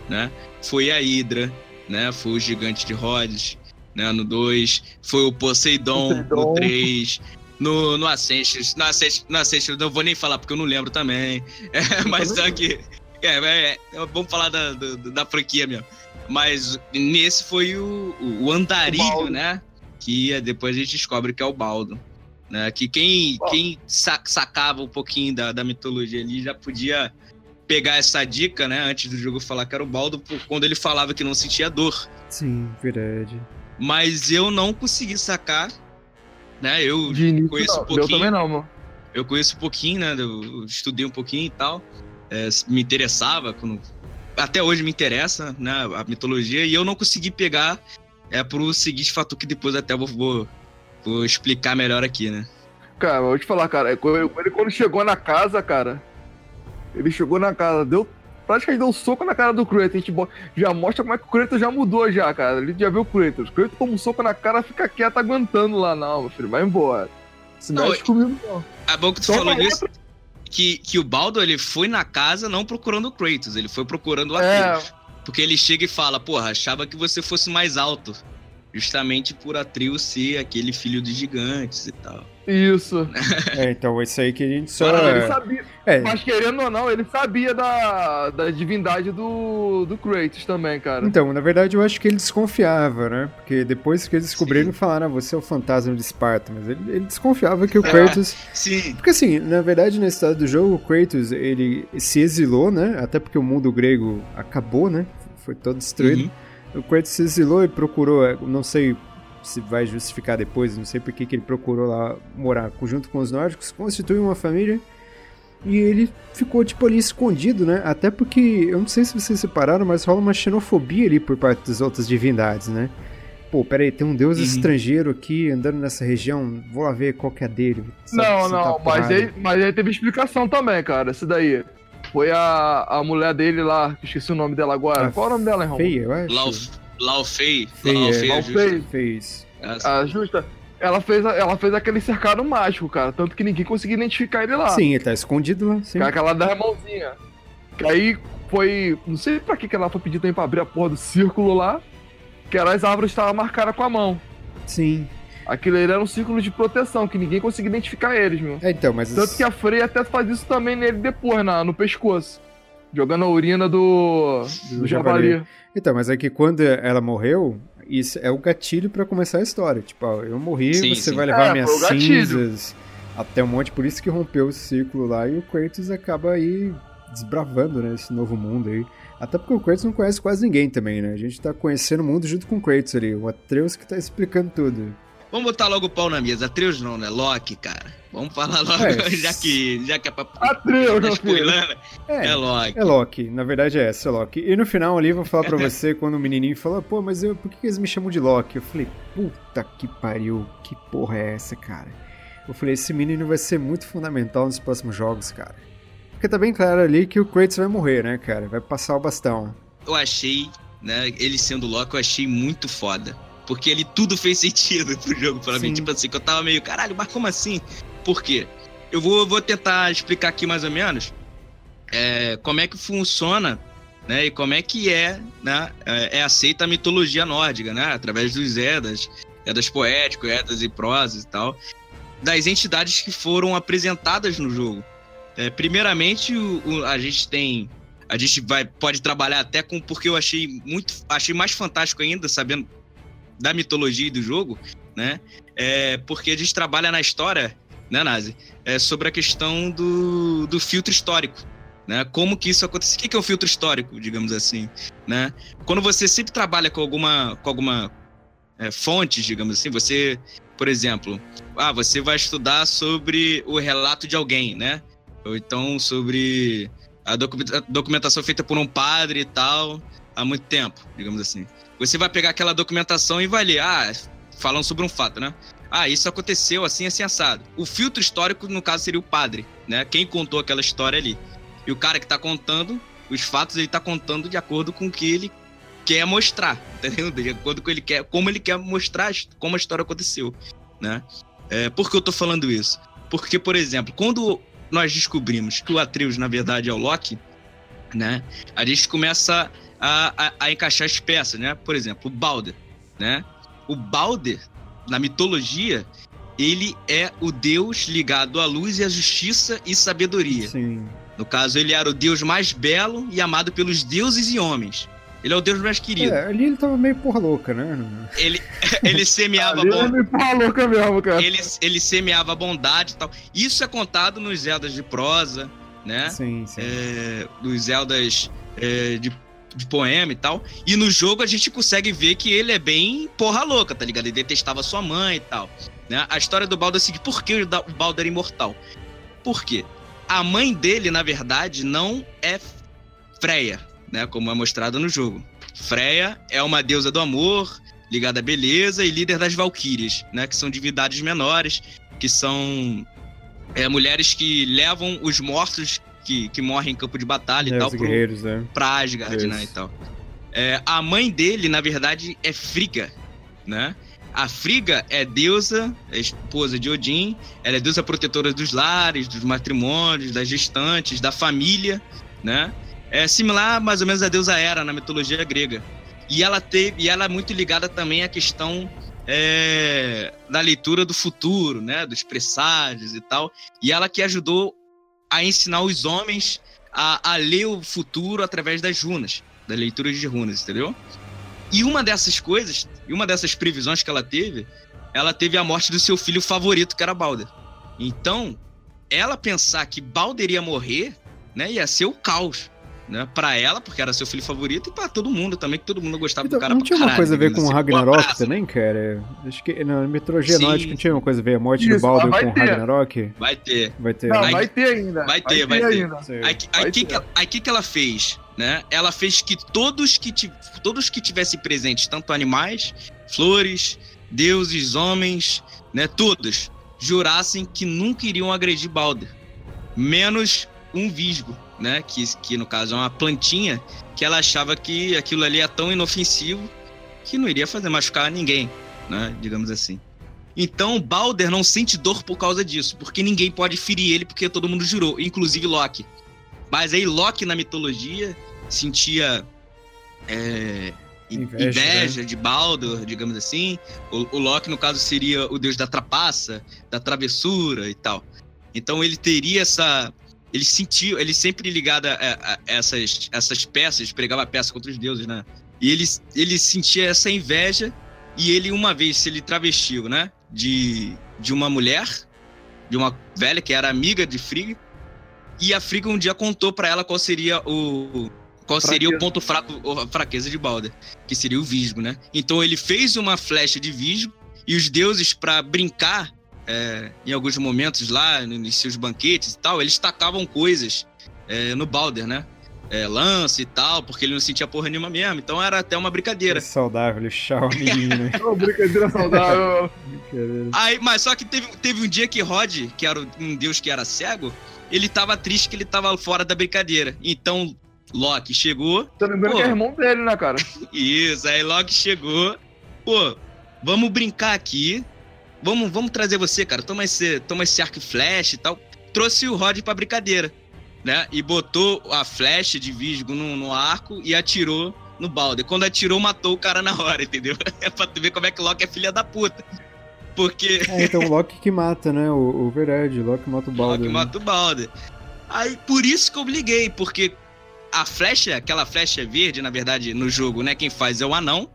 né? Foi a Hydra, né? Foi o Gigante de Rhodes, né? No 2, foi o Poseidon, Poseidon. no 3, no, no Ascension, no Ascension, no Ascension, não vou nem falar porque eu não lembro também, [LAUGHS] é, mas que, é, é, é, vamos falar da, da, da franquia mesmo. Mas nesse foi o, o O andarilho, Baldo. né? Que é- depois a gente descobre que é o Baldo. Né? Que quem, Bom. quem sa- sacava um pouquinho da, da mitologia ali já podia pegar essa dica, né? Antes do jogo falar que era o Baldo, quando ele falava que não sentia dor. Sim, verdade. Mas eu não consegui sacar, né? Eu, De início, conheço não. um pouquinho. Eu também não, mano. eu conheço um pouquinho, né? Eu estudei um pouquinho e tal. É, me interessava, quando- até hoje me interessa, né? A mitologia, e eu não consegui pegar é pro seguinte fator que depois até vou, vou, vou explicar melhor aqui, né? Cara, eu vou te falar, cara, ele quando chegou na casa, cara, ele chegou na casa, deu. Praticamente deu um soco na cara do Kratos. A gente já mostra como é que o Kratos já mudou já, cara. Ele já viu o Kratos. O Kratos toma um soco na cara, fica quieto aguentando lá. Não, meu filho, vai embora. Se Não, mexe comigo, não. É bom que tu Toma falou outra. Que, que o Baldo ele foi na casa não procurando o Kratos, ele foi procurando o É, Atreus. Porque ele chega e fala, porra, achava que você fosse mais alto. Justamente por Atreus ser aquele filho de gigantes e tal. Isso. É, então isso aí que a gente só. Ele sabia. É, Mas querendo ou não, ele sabia da, da divindade do, do Kratos também, cara. Então, na verdade, eu acho que ele desconfiava, né? Porque depois que eles descobriram, falaram, ah, você é o fantasma de Esparta. Mas ele, ele desconfiava que o É. Kratos. Sim, Porque assim, na verdade, na história do jogo, o Kratos, ele se exilou, né? Até porque o mundo grego acabou, né? Foi todo destruído. Uhum. O Kratos se exilou e procurou, eh, não sei se vai justificar depois, não sei por que que ele procurou lá morar junto com os nórdicos, constituiu uma família e ele ficou tipo ali escondido, né? Até porque, eu não sei se vocês separaram, mas rola uma xenofobia ali por parte das outras divindades, né? Pô, peraí, tem um deus Uhum. estrangeiro aqui andando nessa região, vou lá ver qual que é a dele. Não, não, a mas aí, mas aí teve explicação também, cara. Isso daí. Foi a, a mulher dele lá, que esqueci o nome dela agora. A Qual é o nome dela, irmão? Feia, eu acho. Lau, Laufey, Lau é justo. Fei. Fez. A justa. Ela fez, ela fez aquele cercado mágico, cara. Tanto que ninguém conseguia identificar ele lá. Sim, ele tá escondido lá, sim. Que é aquela da mãozinha. Que aí foi. Não sei pra que, que ela foi pedir também pra abrir a porra do círculo lá. Que era as árvores estavam marcadas com a mão. Sim. Aquilo ali era um círculo de proteção, que ninguém conseguia identificar eles, meu. É, então, mas. Tanto que a Freya até faz isso também nele depois, na, no pescoço. Jogando a urina do, do, Do javali. javali. Então, mas é que quando ela morreu, isso é o gatilho pra começar a história. Tipo, ó, eu morri, Sim, você sim. vai levar É, minhas cinzas até um monte. Por isso que rompeu o círculo lá e o Kratos acaba aí desbravando, né, esse novo mundo aí. Até porque o Kratos não conhece quase ninguém também, né? A gente tá conhecendo o mundo junto com o Kratos ali. O Atreus que tá explicando tudo. Vamos botar logo o pau na mesa. Atreus não, né? Loki, cara. Vamos falar logo, É. já, que, já que é pra. Atreus, tá spoilando. É, É Loki. É Loki, na verdade é essa, é Loki. E no final ali, vou falar pra [LAUGHS] você, quando o menininho falou, pô, mas eu, por que que eles me chamam de Loki? Eu falei, puta que pariu, que porra é essa, cara? Eu falei, esse menino vai ser muito fundamental nos próximos jogos, cara. Porque tá bem claro ali que o Kratos vai morrer, né, cara? Vai passar o bastão. Eu achei, né? Ele sendo Loki, eu achei muito foda. Porque ele tudo fez sentido pro jogo pra mim. Sim. Tipo assim, que eu tava meio, caralho, mas como assim? Por quê? Eu vou, vou tentar explicar aqui mais ou menos é, como é que funciona, né? E como é que é, né? É, é aceita a mitologia nórdica, né? Através dos Edas, Edas poéticos, Edas e prosas e tal, das entidades que foram apresentadas no jogo. É, primeiramente, o- o- a gente tem. A gente vai, pode trabalhar até com. Porque eu achei muito. Achei mais fantástico ainda, sabendo da mitologia e do jogo, né? É, porque a gente trabalha na história, né, Nazi? É, sobre a questão do, do filtro histórico. Né? Como que isso acontece? O que é o filtro histórico, digamos assim? Né? Quando você sempre trabalha com alguma, com alguma é, fonte, digamos assim, você, por exemplo, ah, você vai estudar sobre o relato de alguém, né? Ou então sobre a documentação feita por um padre e tal, há muito tempo, digamos assim. Você vai pegar aquela documentação e vai ler, ah, falando sobre um fato, né? Ah, isso aconteceu assim, assim, assado. O filtro histórico, no caso, seria o padre, né? Quem contou aquela história ali. E o cara que tá contando os fatos, ele tá contando de acordo com o que ele quer mostrar, [LAUGHS] entendeu? De acordo com ele quer, como ele quer mostrar como a história aconteceu, né? É, por que eu tô falando isso? Porque, por exemplo, quando nós descobrimos que o Atreus, na verdade, é o Loki, né? A gente começa a, a, a encaixar as peças, né? Por exemplo, o Balder, né? O Balder, na mitologia, ele é o deus ligado à luz e à justiça e sabedoria. Sim. No caso, ele era o deus mais belo e amado pelos deuses e homens. Ele é o deus mais querido. É, ali ele tava meio porra louca, né? Ele, [LAUGHS] ele semeava Ali bom, ele porra louca mesmo, cara. ele, ele semeava bondade e tal. Isso é contado nos Zeldas de prosa, né? Sim, sim. É, dos Zeldas é, de, de poema e tal. E no jogo a gente consegue ver que ele é bem porra louca, tá ligado? Ele detestava sua mãe e tal. Né? A história do Baldur é seguinte: por que o da- o Baldur é imortal? Por quê? A mãe dele, na verdade, não é Freya, né? Como é mostrado no jogo. Freya é uma deusa do amor, ligada à beleza e líder das Valquírias, né? Que são divindades menores, que são é, mulheres que levam os mortos que, que morrem em campo de batalha e É, tal os pro, guerreiros, né? pra Asgard, né, e tal. É, a mãe dele, na verdade, é Frigga, né? A Frigga é deusa, é esposa de Odin, ela é deusa protetora dos lares, dos matrimônios, das gestantes, da família, né? É similar mais ou menos à deusa Hera na mitologia grega. E ela teve, e ela é muito ligada também à questão é, da leitura do futuro, né, dos presságios e tal. E ela que ajudou a ensinar os homens a, a ler o futuro através das runas, da leitura de runas, entendeu? E uma dessas coisas, e uma dessas previsões que ela teve, ela teve a morte do seu filho favorito, que era Balder. Então, ela pensar que Balder ia morrer, né, ia ser o caos, né, para ela, porque era seu filho favorito, e para todo mundo também, que todo mundo gostava Então, do cara não pra tinha uma caralho, coisa a ver com o assim. Um Ragnarok também, cara? Acho que na mitologia nórdica não tinha uma coisa a ver a morte do Isso, Baldur vai com o. Ragnarok? Vai ter. Vai ter. Não, vai ter ainda. Vai ter, vai ter. ainda. Vai aí, que, ter. que, aí que que ela fez, né? Ela fez que todos que, todos que tivessem presentes, tanto animais, flores, deuses, homens, né? Todos jurassem que nunca iriam agredir Balder. Menos um visgo, né? Que, que no caso é uma plantinha que ela achava que aquilo ali é tão inofensivo que não iria fazer machucar ninguém, né? Digamos assim. Então, Balder não sente dor por causa disso, porque ninguém pode ferir ele porque todo mundo jurou, inclusive Loki. Mas aí Loki na mitologia sentia é, Inveja, inveja, né? de Baldur, digamos assim. O, o Loki, no caso, seria o deus da trapaça, da travessura e tal. Então ele teria essa. Ele sentiu, ele sempre ligado a, a- a essas, essas peças, pregava peça contra os deuses, né? E ele, ele sentia essa inveja, e ele, uma vez, se ele travestiu, né? De, de uma mulher, de uma velha que era amiga de Frigga, e a Frigga um dia contou pra ela qual seria o. Qual seria o ponto fraco, a fraqueza de Balder, que seria o Visgo, né? Então ele fez uma flecha de Visgo, e os deuses, pra brincar é, em alguns momentos lá, nos seus banquetes e tal, eles tacavam coisas é, no Balder, né? É, lança e tal, porque ele não sentia porra nenhuma mesmo. Então era até uma brincadeira. saudável, lixar o amiguinho, né? Ô, brincadeira saudável. Brincadeira. [LAUGHS] Aí, mas só que teve, teve um dia que Rod, que era um deus que era cego, ele tava triste que ele tava fora da brincadeira. Então Loki chegou, Tô lembrando Pô. que é irmão dele, né, cara? [LAUGHS] Isso, aí Loki chegou. Pô, vamos brincar aqui. Vamos, vamos trazer você, cara. Toma esse, toma esse arco e flecha e tal. Trouxe o Rod pra brincadeira, né? E botou a flecha de Visgo no, no arco e atirou no balde. Quando atirou, matou o cara na hora, [LAUGHS] entendeu? É pra tu ver como é que Loki é filha da puta. Porque É, então o Loki que mata, né? O, o verdade, o Loki mata o Baldur. Loki né? mata o balde. Aí, por isso que eu liguei, porque a flecha, aquela flecha verde, na verdade, no jogo, né? Quem faz é o anão.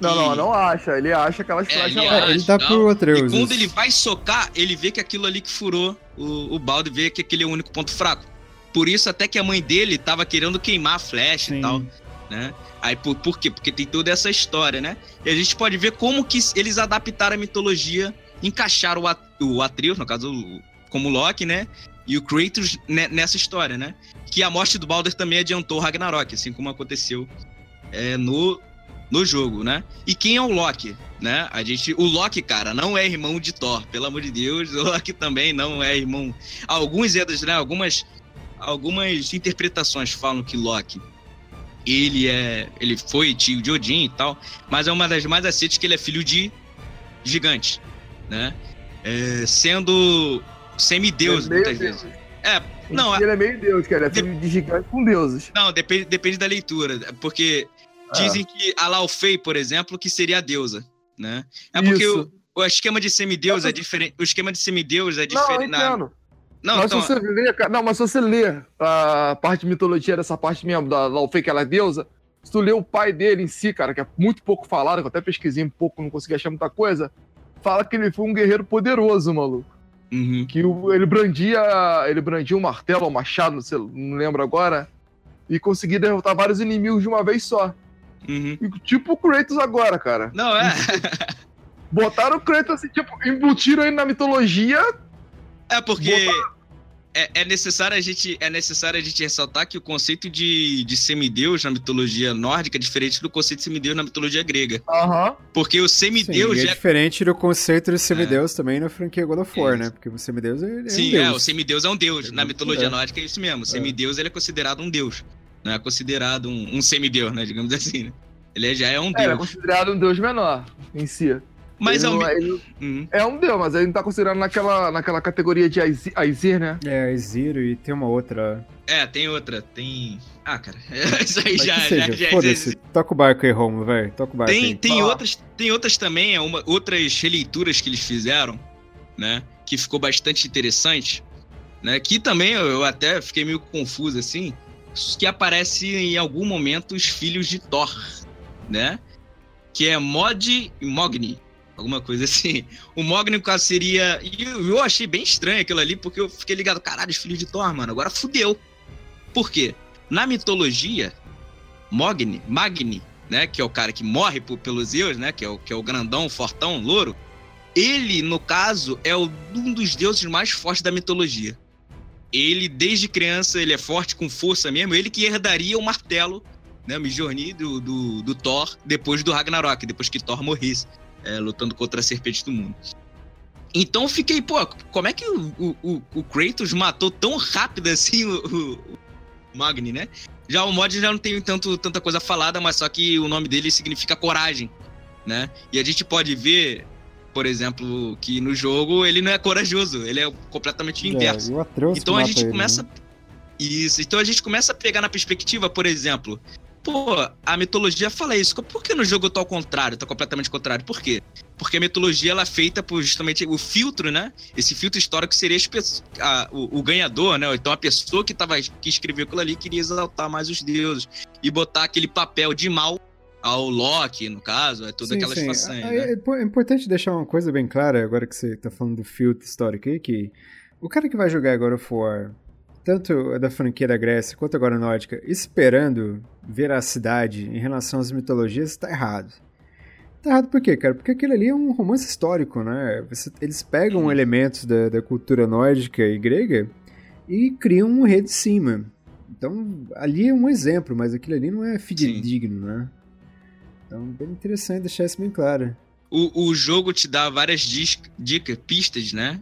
Não, E- não, não acha. Ele acha aquelas É, flechas ele lá. É, ele dá não. pro Atreus. E quando ele vai socar, ele vê que aquilo ali que furou o, o balde, vê que aquele é o único ponto fraco. Por isso, até que a mãe dele tava querendo queimar a flecha Sim. e tal, né? Aí, por, por quê? Porque tem toda essa história, né? E a gente pode ver como que eles adaptaram a mitologia, encaixaram o, At o Atreus, no caso, o- como Loki, né? E o Kratos ne- nessa história, né? Que a morte do Balder também adiantou o Ragnarok, assim como aconteceu é, no, no jogo, né? E quem é o Loki, né? A gente, o Loki, cara, não é irmão de Thor, pelo amor de Deus. O Loki também não é irmão. Alguns edas, né? Algumas, algumas interpretações falam que Loki ele é, ele foi tio de Odin e tal, mas é uma das mais aceitas que ele é filho de gigantes, né? É, sendo semideus é muitas vezes. É, não, Ele é meio deus, cara. É filho de gigante com deuses. não, depende, depende da leitura, porque. Dizem que a Laufey, por exemplo, que seria a deusa, né? É porque o, o esquema de semideus é diferente. O esquema de semideus é Não, diferente. na- entendo. Não, mas então, se você lê, não, mas se você lê a parte de mitologia dessa parte mesmo da Laufey, que ela é deusa, se tu lê o pai dele em si, cara, que é muito pouco falado, que eu até pesquisei um pouco, não consegui achar muita coisa, fala que ele foi um guerreiro poderoso, maluco. uhum. Que o- ele brandia. Ele brandia um martelo ou machado, não, sei, não lembro agora. E conseguia derrotar vários inimigos de uma vez só. Uhum. Tipo o Kratos agora, cara. Não, é. [LAUGHS] Botaram o Kratos assim, tipo, embutiram ele na mitologia. É porque é, é necessário a gente é necessário a gente ressaltar que o conceito de, de semideus na mitologia nórdica é diferente do conceito de semideus na mitologia grega. Aham. Porque o Sim, semideus e é já diferente do conceito de semideus também na franquia God of War, né? Porque o semideus é, é Sim, um deus. é, o semideus é um deus. Na É, mitologia é. nórdica é isso mesmo. O semideus ele é considerado um deus. Não é considerado um, um semideus, né? Digamos assim, né? Ele já é um É, ele é deus. considerado um deus menor em si. Mas ele, ao não é, mesmo. ele é um deus, mas ele não tá considerado naquela, naquela categoria de Aizir, Aizir, né? É, Exiro e tem uma outra. É, tem outra. Tem. Ah, cara. [LAUGHS] Isso aí Mas já, que já, já, foda-se. Toca o barco aí, Romulo, velho. Toca o barco Tem, aí. tem, outras, tem outras também, é uma, outras releituras que eles fizeram, né? Que ficou bastante interessante, né? Que também eu, eu até fiquei meio confuso assim, que aparece em algum momento os filhos de Thor, né? Que é Mod e Mogni, alguma coisa assim. O Mogni, seria. E eu, achei bem estranho aquilo ali, porque eu fiquei ligado, caralho, os filhos de Thor, mano, agora fudeu. Por quê? Na mitologia, Mogni, Magni, né, que é o cara que morre por- pelos Zeus, né, que é o, que é o grandão, fortão, louro, ele, no caso, é um dos deuses mais fortes da mitologia. Ele, desde criança, ele é forte, com força mesmo, ele que herdaria o martelo, né, Mjolnir do, do, do Thor, depois do Ragnarok, depois que Thor morresse, é, lutando contra a serpente do mundo. Então fiquei, pô, como é que o, o, o- Kratos matou tão rápido assim o, o, o Magni, né? Já o mod já não tem tanto, tanta coisa falada, mas só que o nome dele significa coragem, né? E a gente pode ver, por exemplo, que no jogo ele não é corajoso, ele é completamente o inverso. É, Então a gente ele, começa. né? Isso, então a gente começa a pegar na perspectiva, por exemplo, pô, a mitologia fala isso. Por que no jogo eu tô ao contrário? Tô completamente contrário. Por quê? Porque a mitologia ela é feita por justamente o filtro, né? Esse filtro histórico seria a, o, o, ganhador, né? Então a pessoa que, tava, que escreveu aquilo ali queria exaltar mais os deuses e botar aquele papel de mal ao Loki, no caso, é todas sim, aquelas sim. façanhas. Né? É, é, importante deixar uma coisa bem clara, agora que você tá falando do filtro histórico aí, que o cara que vai jogar agora of War, tanto da franquia da Grécia quanto agora nórdica, esperando veracidade em relação às mitologias, está errado. Tá errado por quê, cara? Porque aquilo ali é um romance histórico, né? Você, eles pegam elementos da, da cultura nórdica e grega e criam um rei de cima. Então, ali é um exemplo, mas aquilo ali não é fidedigno, Sim. né? Então, bem interessante deixar isso bem claro. O, o jogo te dá várias dicas, pistas, né?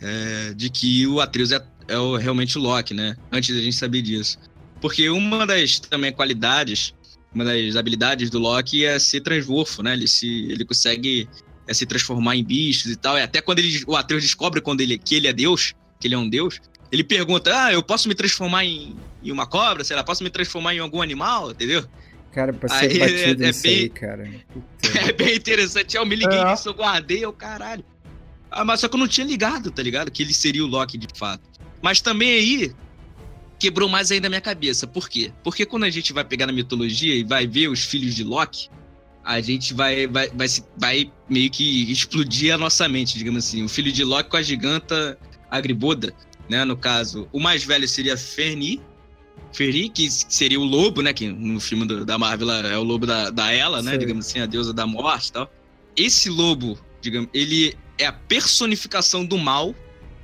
É, de que o Atreus é, é o, realmente o Loki, né? Antes da gente saber disso. Porque uma das também qualidades, uma das habilidades do Loki é ser transmorfo, né? Ele, se, ele consegue é, se transformar em bichos e tal. E até quando ele, o Atreus descobre quando ele, que ele é Deus, que ele é um Deus, ele pergunta: Ah, eu posso me transformar em, em uma cobra? Sei lá, posso me transformar em algum animal? Entendeu? Cara, pra ser aí, batido é, é bem, aí, cara. Puta. [LAUGHS] É bem interessante. Eu me liguei é. nisso, eu guardei, eu caralho. Ah, mas só que eu não tinha ligado, tá ligado? Que ele seria o Loki de fato. Mas também aí quebrou mais ainda a minha cabeça. Por quê? Porque quando a gente vai pegar na mitologia e vai ver os filhos de Loki, a gente vai, vai, vai, vai meio que explodir a nossa mente, digamos assim. O filho de Loki com a giganta Agribodra, né? No caso, o mais velho seria Ferni, Feri, que seria o lobo, né? Que no filme do, da Marvel é o lobo da, da Ela, né? Sim. Digamos assim, a deusa da morte e tal. Esse lobo, digamos, ele é a personificação do mal,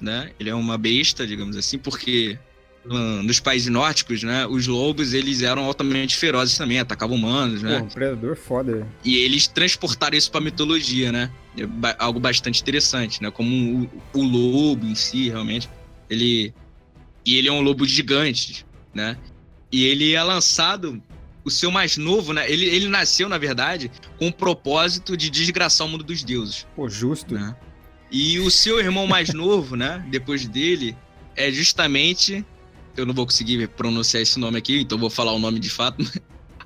né? Ele é uma besta, digamos assim, porque nos países nórdicos, né? Os lobos, eles eram altamente ferozes também, atacavam humanos, né? Pô, um predador foda. E eles transportaram isso pra mitologia, né? É algo bastante interessante, né? Como o, o lobo em si, realmente. Ele... E ele é um lobo gigante, né? E ele é lançado, o seu mais novo, né? Ele, ele nasceu, na verdade, com o propósito de desgraçar o mundo dos deuses. Pô, justo. Né? E o seu irmão mais [LAUGHS] novo, né? Depois dele, é justamente. Eu não vou conseguir pronunciar esse nome aqui, então vou falar o nome de fato.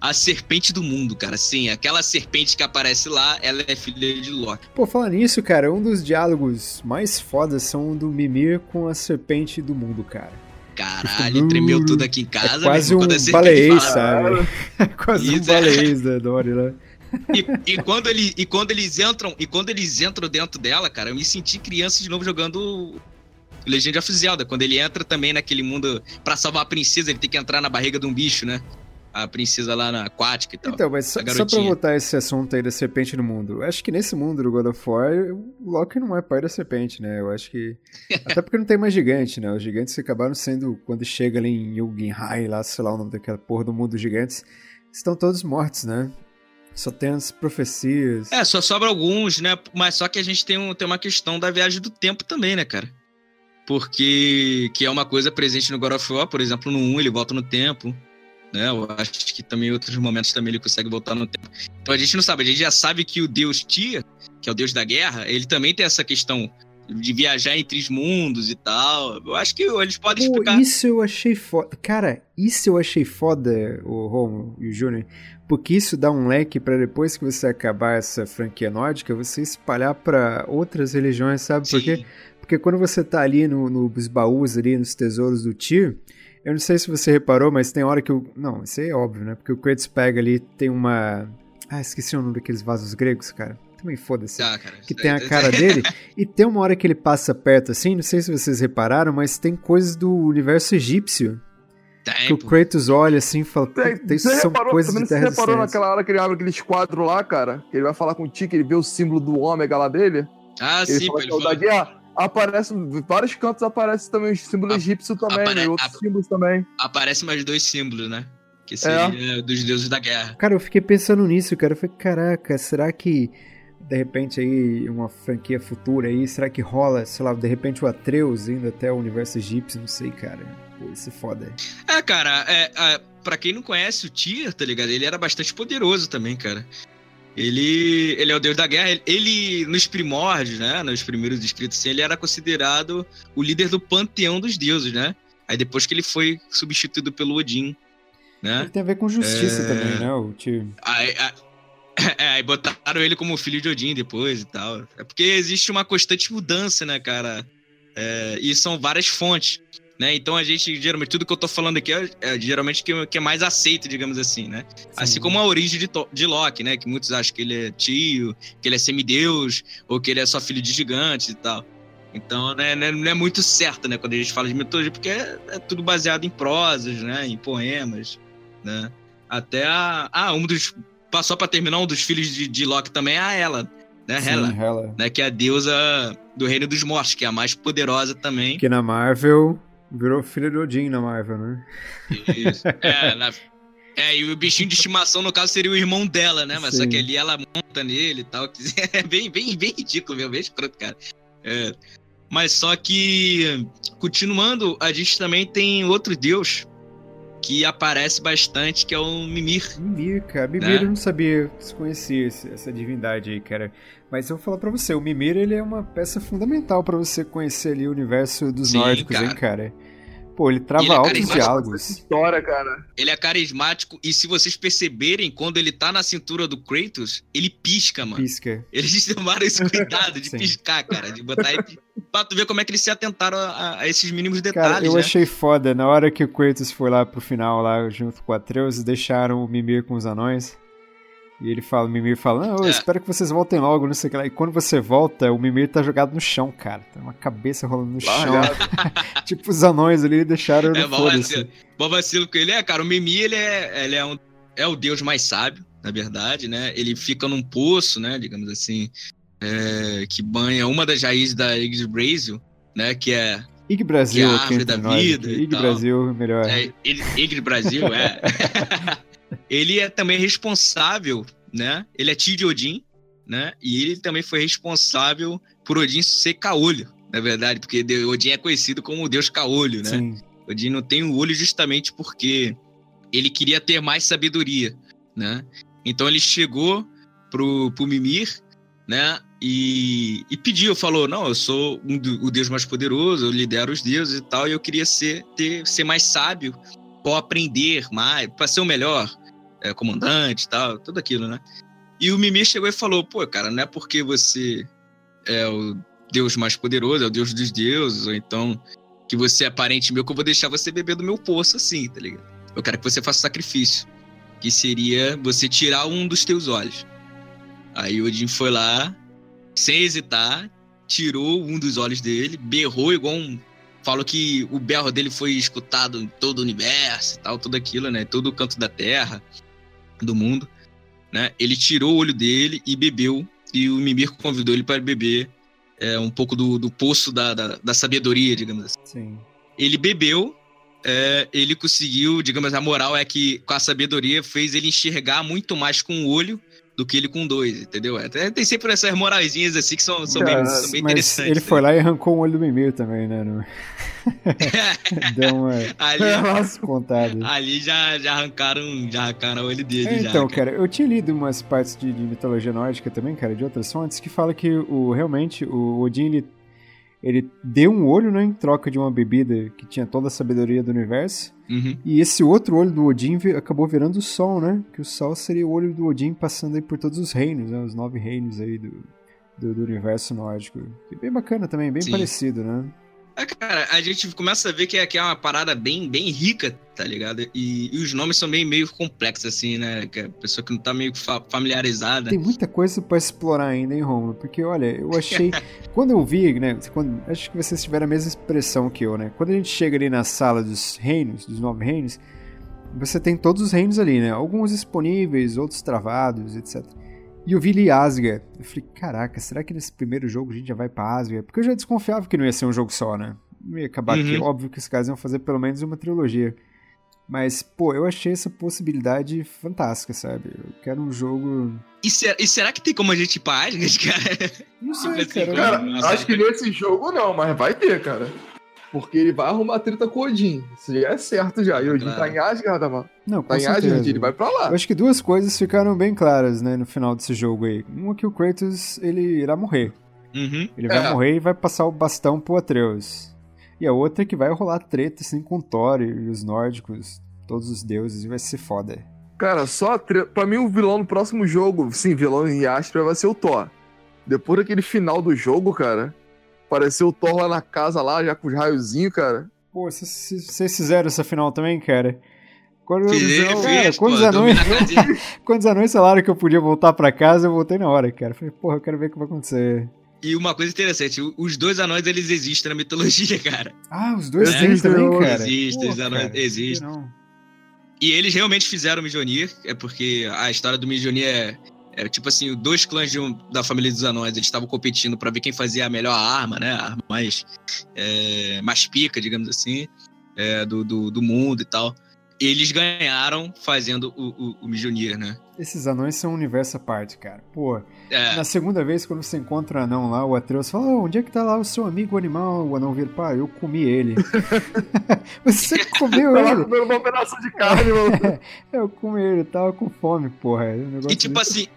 A serpente do mundo, cara. Sim, aquela serpente que aparece lá, ela é filha de Loki. Pô, falando nisso, cara, um dos diálogos mais fodas são o do Mimir com a serpente do mundo, cara. Caralho, tremeu tudo aqui em casa. É quase um baleês, sabe? É quase Isso, um baleês da Dory, né? E, e, quando ele, e quando eles entram e quando eles entram dentro dela, cara, eu me senti criança de novo jogando Legend of Zelda. Quando ele entra também naquele mundo para salvar a princesa, ele tem que entrar na barriga de um bicho, né? A princesa lá na aquática e tal. Então, mas só, só pra voltar esse assunto aí da serpente no mundo, acho que nesse mundo do God of War, o Loki não é pai da serpente, né? Eu acho que. [LAUGHS] Até porque não tem mais gigante, né? Os gigantes acabaram sendo, quando chega ali em Yugenhai, lá, sei lá o nome daquela porra do mundo dos gigantes, estão todos mortos, né? Só tem as profecias. É, só sobra alguns, né? Mas só que a gente tem, um, tem uma questão da viagem do tempo também, né, cara? Porque que é uma coisa presente no God of War, por exemplo, no 1 ele volta no tempo né? Eu acho que também em outros momentos também ele consegue voltar no tempo. Então a gente não sabe, a gente já sabe que o deus Tia, que é o deus da guerra, ele também tem essa questão de viajar entre os mundos e tal. Eu acho que eles podem Pô, explicar. Isso eu achei foda. Cara, isso eu achei foda, o Romo e o Júnior. Porque isso dá um leque para depois que você acabar essa franquia nórdica, você espalhar para outras religiões, sabe? Sim. Por quê? Porque quando você tá ali no, nos baús, ali nos tesouros do Tyr, eu não sei se você reparou, mas tem hora que o. Não, isso é óbvio, né? Porque o Kratos pega ali, tem uma. Ah, esqueci o nome daqueles vasos gregos, cara. Também foda-se. Ah, que tem a cara dele. [LAUGHS] e tem uma hora que ele passa perto assim, não sei se vocês repararam, mas tem coisas do universo egípcio. Tempo. Que o Kratos olha assim e fala, tem, isso são reparou, coisas de terra Você reparou naquela hora que ele abre aquele esquadro lá, cara? Que ele vai falar com o Tiki, ele vê o símbolo do ômega lá dele? Ah, ele sim, fala ele fala... aparece, vários cantos aparece também o símbolo a, egípcio também, apare, né? E outros a, símbolos também. Aparece mais dois símbolos, né? Que seria é. dos deuses da guerra. Cara, eu fiquei pensando nisso, cara. Eu falei, caraca, será que de repente aí uma franquia futura aí, será que rola, sei lá, de repente o Atreus indo até o universo egípcio, não sei, cara. Pô, isso é foda. É, cara, é, é, pra quem não conhece o Tyr, tá ligado? Ele era bastante poderoso também, cara. Ele, ele é o deus da guerra. Ele, nos primórdios, né? Nos primeiros escritos, assim, ele era considerado o líder do panteão dos deuses, né? Aí depois que ele foi substituído pelo Odin. né? Tem a ver com justiça É. também, né? O tio. Aí, [LAUGHS] é, aí botaram ele como filho de Odin depois e tal. É porque existe uma constante mudança, né, cara? É, e são várias fontes, né? Então a gente, geralmente, tudo que eu tô falando aqui é, é geralmente que, que é mais aceito, digamos assim, né? Assim como a origem de, de Loki, né? Que muitos acham que ele é tio, que ele é semideus, ou que ele é só filho de gigantes e tal. Então, né, né, não é muito certo, né? Quando a gente fala de mitologia, porque é, é tudo baseado em prosas, né? Em poemas, né? Até a... Ah, um dos... Passou pra terminar, um dos filhos de, de Loki também é a Ela, né? Sim, Hela, Hela. né? Que é a deusa do reino dos mortos, que é a mais poderosa também. Que na Marvel virou filho do Odin na Marvel, né? Isso. É, na- é, e o bichinho de estimação, no caso, seria o irmão dela, né? Mas só Sim. que ali ela monta nele e tal. que [LAUGHS] É bem, bem, bem ridículo, meu, bem escroto, cara. É. Mas só que, continuando, a gente também tem outro deus que aparece bastante, que é o Mimir. Mimir, cara. Mimir Né? eu não sabia, desconhecia esse- essa divindade aí, cara. Mas eu vou falar pra você, o Mimir ele é uma peça fundamental pra você conhecer ali o universo dos Sim, nórdicos, hein, cara. Pô, ele trava ele é altos diálogos. História, cara. Ele é carismático e se vocês perceberem, quando ele tá na cintura do Kratos, ele pisca, mano. Pisca. Eles [LAUGHS] tomaram esse cuidado de piscar, cara, de botar ele pra tu ver como é que eles se atentaram a, a esses mínimos detalhes, Cara, eu né? achei foda. Na hora que o Kratos foi lá pro final, lá junto com o Atreus, deixaram o Mimir com os anões. E ele fala, o Mimir fala, não, eu É. espero que vocês voltem logo, não sei o que lá. E quando você volta, o Mimir tá jogado no chão, cara. Tem uma cabeça rolando no chão. Largado. [LAUGHS] tipo, os anões ali deixaram É, no bom foda-se. vacilo. Bom vacilo com ele é, cara, o Mimi, ele é, ele é, um, é o deus mais sábio, na verdade, né? Ele fica num poço, né, digamos assim, é, que banha uma das raízes da Yggdrasil, né, que é, Ig Brasil Que é a árvore da nós. vida Ig. Brasil, melhor. é Yggdrasil Brasil, é. [LAUGHS] ele é também responsável, né? Ele é tio de Odin, né? E ele também foi responsável por Odin ser caolho, na verdade, porque Odin é conhecido como o deus caolho, né? Sim. Odin não tem o olho justamente porque ele queria ter mais sabedoria, né? Então ele chegou pro, pro Mimir, né? E, e pediu, falou, não, eu sou um o deus mais poderoso, eu lidero os deuses e tal, e eu queria ser, ter, ser mais sábio, ou aprender mais, para ser o melhor é, comandante e tal, tudo aquilo, né? E o Mimir chegou e falou, pô, cara, não é porque você é o deus mais poderoso, é o deus dos deuses, ou então que você é parente meu, que eu vou deixar você beber do meu poço assim, tá ligado? Eu quero que você faça sacrifício. Que seria você tirar um dos teus olhos. Aí o Odin foi lá, sem hesitar, tirou um dos olhos dele, berrou igual um. Falou que o berro dele foi escutado em todo o universo e tal, tudo aquilo, né? Todo o canto da terra, do mundo. Né? Ele tirou o olho dele e bebeu. E o Mimir convidou ele para beber é, um pouco do, do poço da, da, da sabedoria, digamos assim Sim. ele bebeu, é, ele conseguiu, digamos, a moral é que com a sabedoria fez ele enxergar muito mais com o olho do que ele com dois, entendeu? Até tem sempre essas moralzinhas assim que são, são, bem, Cara, são bem interessantes. ele foi lá e arrancou um olho do Mimir também, né? No- [LAUGHS] Deu uma ali, [LAUGHS] contada. ali já, já arrancaram, já arrancaram o olho dele. É, já, então, cara, eu tinha lido umas partes de, de mitologia nórdica também, cara, de outras fontes, que fala que o realmente o Odin ele, ele deu um olho, né, em troca de uma bebida que tinha toda a sabedoria do universo. Uhum. E esse outro olho do Odin acabou virando o Sol, né? Que o Sol seria o olho do Odin passando aí por todos os reinos, né? Os nove reinos aí do, do, do universo nórdico. E bem bacana também, bem Sim. parecido, né? É, cara, a gente começa a ver que é, que é uma parada bem, bem rica, tá ligado? E, e os nomes são meio, meio complexos, assim, né? Que a pessoa que não tá meio fa- familiarizada. Tem muita coisa pra explorar ainda, hein, Romulo? Porque, olha, eu achei. [LAUGHS] quando eu vi, né? Quando, acho que vocês tiveram a mesma expressão que eu, né? Quando a gente chega ali na sala dos reinos, dos nove reinos, você tem todos os reinos ali, né? Alguns disponíveis, outros travados, etc. E eu vi Asgard. Eu falei, caraca, será que nesse primeiro jogo a gente já vai pra Asgard? Porque eu já desconfiava que não ia ser um jogo só, né? Não ia acabar aqui. Uhum. Óbvio que os caras iam fazer pelo menos uma trilogia. Mas, pô, eu achei essa possibilidade fantástica, sabe? Eu quero um jogo. E, ser- e será que tem como a gente ir pra Asgard, [LAUGHS] cara? Não sei, Tipo assim, cara. Cara, Nossa, acho que nesse jogo não, mas vai ter, cara. Porque ele vai arrumar treta com o Odin. Isso já é certo já. E o Odin Claro. tá em Asgard, mano. Não, com Tá em. Asgard, ele vai pra lá. Eu acho que duas coisas ficaram bem claras, né, no final desse jogo aí. Uma que o Kratos, ele irá morrer. Uhum. Ele vai É. morrer e vai passar o bastão pro Atreus. E a outra é que vai rolar treta, assim, com Thor e os nórdicos. todos os deuses e vai ser foda. Cara, só tre... pra mim o vilão no próximo jogo, sim, vilão em Astra vai ser o Thor. Depois daquele final do jogo, cara, apareceu o Thor lá na casa lá, já com os raiozinhos, cara. Pô, vocês fizeram essa final também, cara? Quando, cara, fiz, quantos, pô, anões, quantos anões falaram que eu podia voltar pra casa, eu voltei na hora, cara. Falei, porra, eu quero ver o que vai acontecer. E uma coisa interessante, os dois anões, eles existem na mitologia, [LAUGHS] cara. Ah, os dois é, existem também, cara? Existem, os anões existem. E eles realmente fizeram o Mijonir, é porque a história do Mijonir é, é tipo assim, dois clãs de um, da família dos anões, eles estavam competindo para ver quem fazia a melhor arma, né? A arma mais, é, mais pica, digamos assim, é, do, do, do mundo e tal eles ganharam fazendo o, o, o Mjolnir, né? Esses anões são um universo à parte, cara. Pô, é. na segunda vez, quando você encontra o anão lá, o Atreus fala: oh, onde é que tá lá o seu amigo animal? O anão vira, pá, eu comi ele. [LAUGHS] [LAUGHS] você comeu ele? Eu comendo uma pedaço de carne, mano. [LAUGHS] É, eu comi ele, tava com fome, porra. É um e tipo assim,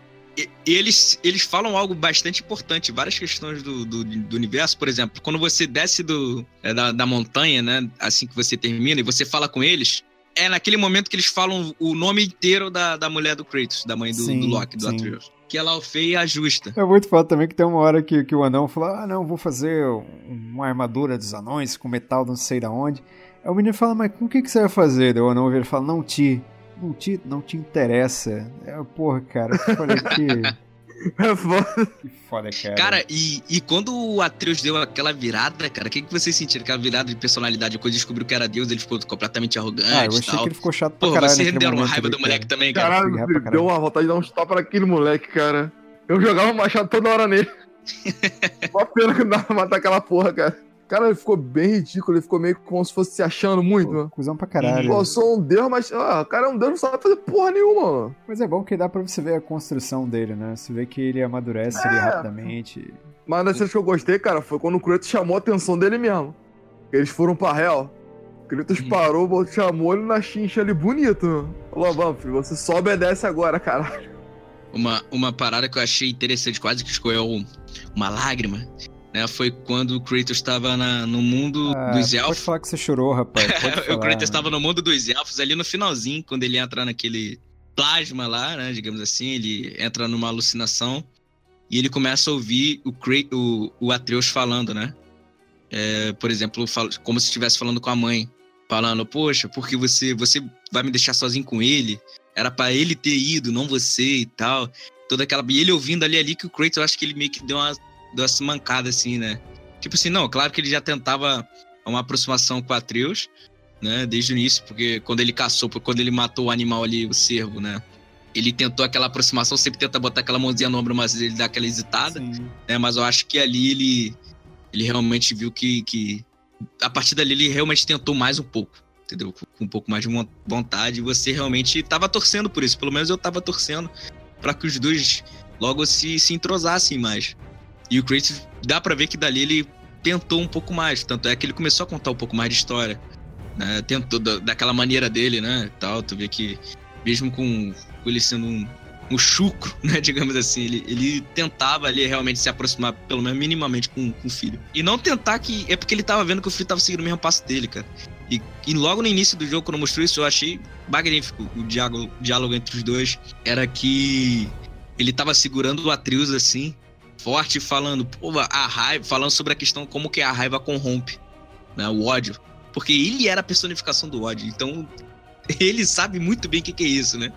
eles, eles falam algo bastante importante, várias questões do, do, do universo, por exemplo, quando você desce do, é, da, da montanha, né, assim que você termina, e você fala com eles, é naquele momento que eles falam o nome inteiro da, da mulher do Kratos, da mãe do, sim, do Loki, do Atreus. Que ela o fez e ajusta. É muito foda também que tem uma hora que, que o anão fala: Ah, não, vou fazer uma armadura dos anões com metal não sei da onde. Aí o menino fala: Mas com o que, que você vai fazer? Daí o anão vira e fala: Não te. Não te, não te interessa. É, porra, cara, eu falei que. [LAUGHS] É foda. Que foda, cara. Cara, e, e quando o Atreus deu aquela virada, cara, o que, que vocês sentiram? Aquela virada de personalidade, quando descobriu que era Deus, ele ficou completamente arrogante ah, eu achei tal. que ele ficou chato pra Pô, caralho. vocês deram uma raiva do moleque também, cara. Caralho, deu uma vontade de dar uns tapas naquele moleque, cara. Eu jogava machado toda hora nele. [LAUGHS] Só pena que não dava pra matar aquela porra, cara. Cara, ele ficou bem ridículo, ele ficou meio como se fosse se achando muito, mano. Cusão pra caralho. Pô, eu sou um deus, mas. Ah, o cara é um deus, não sabe fazer porra nenhuma, mano. Mas é bom que dá pra você ver a construção dele, né? Você vê que ele amadurece é. ali rapidamente. Mas das cenas que eu gostei, cara, foi quando o Kratos chamou a atenção dele mesmo. Eles foram pra Hell. O Kratos hum. parou, chamou ele na chincha ali bonito. Falou, vamos, filho, você só obedece agora, caralho. Uma, uma parada que eu achei interessante, quase que escolheu uma lágrima né, foi quando o Kratos estava no mundo ah, dos elfos. Pode falar que você chorou, rapaz. [LAUGHS] o Kratos estava no mundo dos elfos ali no finalzinho, quando ele entra naquele plasma lá, né, digamos assim, ele entra numa alucinação e ele começa a ouvir o, Kratos, o, o Atreus falando, né? É, por exemplo, como se estivesse falando com a mãe, falando: Poxa, porque você, você vai me deixar sozinho com ele? Era para ele ter ido, não você e tal. Toda aquela. E ele ouvindo ali ali que o Kratos, eu acho que ele meio que deu uma deu essa mancada assim, né? Tipo assim, não, claro que ele já tentava uma aproximação com Atreus, né? Desde o início, porque quando ele caçou, quando ele matou o animal ali, o cervo, né? Ele tentou aquela aproximação, sempre tenta botar aquela mãozinha no ombro, mas ele dá aquela hesitada, né? Mas eu acho que ali ele, ele realmente viu que, que. A partir dali ele realmente tentou mais um pouco, entendeu? Com um pouco mais de vontade. E você realmente estava torcendo por isso. Pelo menos eu estava torcendo para que os dois logo se, se entrosassem mais. E o Kratos, dá para ver que dali ele tentou um pouco mais. Tanto é que ele começou a contar um pouco mais de história. Né? Tentou da, daquela maneira dele, né? Tal, tu vê que, mesmo com, com ele sendo um, um chucro, [LAUGHS] né? Digamos assim, ele, ele tentava ali realmente se aproximar, pelo menos minimamente, com, com o filho. E não tentar que. É porque ele tava vendo que o filho tava seguindo o mesmo passo dele, cara. E, e logo no início do jogo, quando mostrou isso, eu achei magnífico o diálogo, diálogo entre os dois. Era que ele tava segurando o Atreus assim, forte falando, pô, a raiva, falando sobre a questão como que a raiva corrompe, né, o ódio. Porque ele era a personificação do ódio, então [LAUGHS] ele sabe muito bem o que, que é isso, né?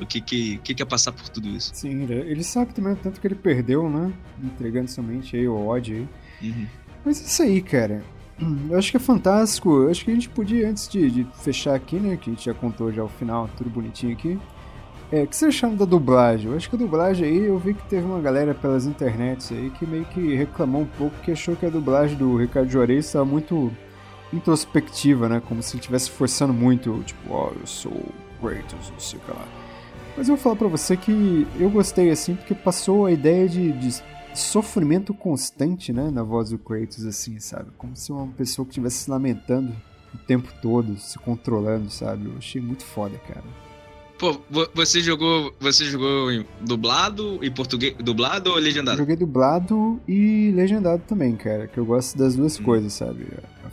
O que, que, que, é passar por tudo isso. Sim, ele sabe também o tanto que ele perdeu, né? Entregando somente aí o ódio aí. Uhum. Mas é isso aí, cara. Eu acho que é fantástico. Eu acho que a gente podia, antes de, de, fechar aqui, né? Que a gente já contou já o final, tudo bonitinho aqui. É, o que você achando da dublagem? Eu acho que a dublagem aí, eu vi que teve uma galera pelas internets aí que meio que reclamou um pouco, que achou que a dublagem do Ricardo Juarez estava muito introspectiva, né? Como se ele estivesse forçando muito, tipo, ó, oh, eu sou Kratos, não sei o que lá. Mas eu vou falar pra você que eu gostei assim, porque passou a ideia de, de sofrimento constante, né? Na voz do Kratos, assim, sabe? Como se uma pessoa que estivesse se lamentando o tempo todo, se controlando, sabe? Eu achei muito foda, cara. Pô, você jogou. Você jogou em dublado e português. Dublado ou legendado? Joguei dublado e legendado também, cara. Que eu gosto das duas hum. coisas, sabe?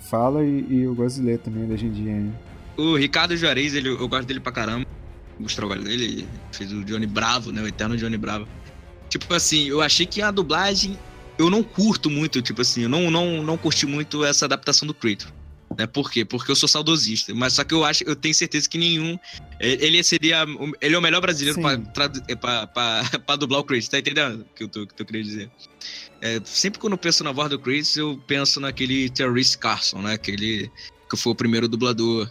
Fala e, e, eu gosto de ler também legendinha. o Ricardo Juarez, ele, eu gosto dele pra caramba. O trabalho dele, ele fez o Johnny Bravo, né? O eterno Johnny Bravo. Tipo assim, eu achei que a dublagem eu não curto muito, tipo assim, eu não, não, não curti muito essa adaptação do Kratos. Né? Por quê? Porque eu sou saudosista. Mas só que eu acho, eu tenho certeza que nenhum. Ele seria. Ele é o melhor brasileiro pra, [LAUGHS] pra dublar o Kratos, tá entendendo o que eu tô, que eu queria dizer? É, sempre quando eu penso na voz do Kratos, eu penso naquele Terrence Carson, né? Aquele que foi o primeiro dublador,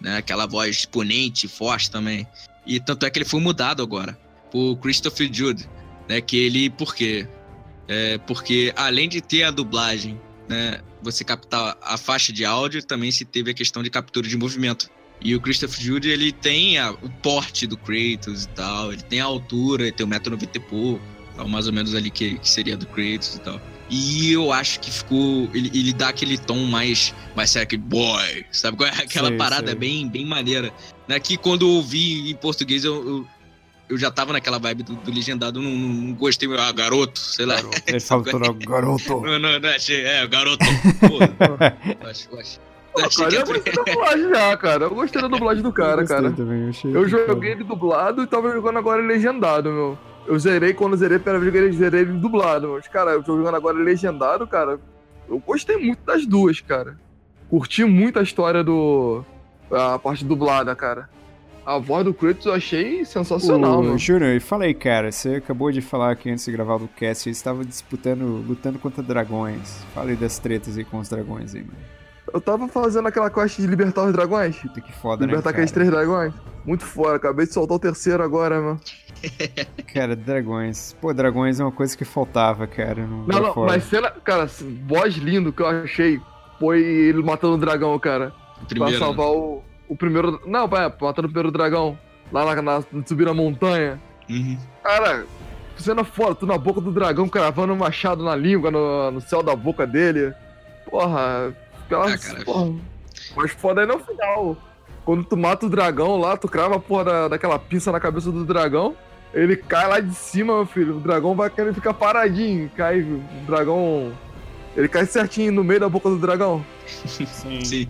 né? Aquela voz exponente, forte também. E tanto é que ele foi mudado agora por Christopher Jude, né? Que ele, por quê? É, porque além de ter a dublagem, né? Você captar a faixa de áudio, também se teve a questão de captura de movimento. E o Christopher Jude, ele tem a, o porte do Kratos e tal, ele tem a altura, ele tem o 1,90m e pouco, tal, mais ou menos ali que, que seria do Kratos e tal. E eu acho que ficou. Ele, ele dá aquele tom mais. Mais sério, aquele boy. Sabe qual é? [LAUGHS] Aquela sei, parada sei. bem, bem maneira. Né? Que quando eu ouvi em português, eu, eu, eu já tava naquela vibe do, do legendado, não, não, gostei. Ah, garoto, sei lá. Garoto. Ele todo [LAUGHS] garoto. Não, não, não, achei. É, garoto. Porra. [LAUGHS] acho, acho. Pô, cara, eu gostei da dublagem já, cara. Eu gostei da dublagem do cara, eu cara. Também, eu, eu joguei ele dublado e tava jogando agora legendado, meu. Eu zerei, quando zerei a primeira vez, eu zerei ele dublado. Mas, cara, eu tô jogando agora legendado, cara. Eu gostei muito das duas, cara. Curti muito a história do. A parte dublada, cara. A voz do Kratos eu achei sensacional, mano. Júnior, e fala aí, cara. Você acabou de falar que antes de gravar o cast, eles estavam disputando, lutando contra dragões. Fala aí das tretas aí com os dragões aí, mano. Eu tava fazendo aquela quest de libertar os dragões. Puta que foda, libertar né, aqueles três dragões. Muito foda, acabei de soltar o terceiro agora, mano. [LAUGHS] cara, dragões. Pô, dragões é uma coisa que faltava, cara. Não, não, não mas cena. Cara, voz lindo que eu achei foi ele matando o dragão, cara. Primeiro, pra salvar né? o, o primeiro. Não, pai, matando o primeiro dragão. Lá na, na subir a montanha. Uhum. Cara, cena foda, tu na boca do dragão cravando um machado na língua, no, no céu da boca dele. Porra, aquelas. Ah, porra. Mas foda é no final. Quando tu mata o dragão lá, tu crava a porra da, daquela pinça na cabeça do dragão. Ele cai lá de cima, meu filho. O dragão vai querer ficar paradinho. Cai, o dragão. Ele cai certinho no meio da boca do dragão. [LAUGHS] Sim. Sim.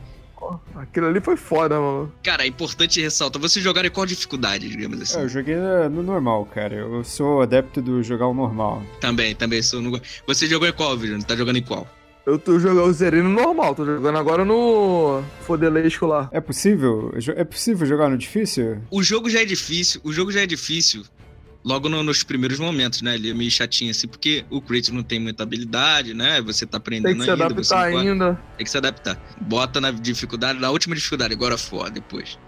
Aquilo ali foi foda, mano. Cara, é importante ressaltar. Você jogar em qual dificuldade, digamos assim? É, eu joguei no normal, cara. Eu sou adepto do jogar o normal. Também, também sou. No... Você jogou em qual, Virgínia? Tá jogando em qual? Eu tô jogando, o zerei no normal, tô jogando agora no Fodelesco lá. É possível? É possível jogar no difícil? O jogo já é difícil, o jogo já é difícil logo no, nos primeiros momentos, né? Ele é meio chatinho assim, porque o Kratos não tem muita habilidade, né? Você tá aprendendo ainda. Tem que se ainda, adaptar ainda. Tem que se adaptar. Bota na dificuldade, na última dificuldade, agora fora depois.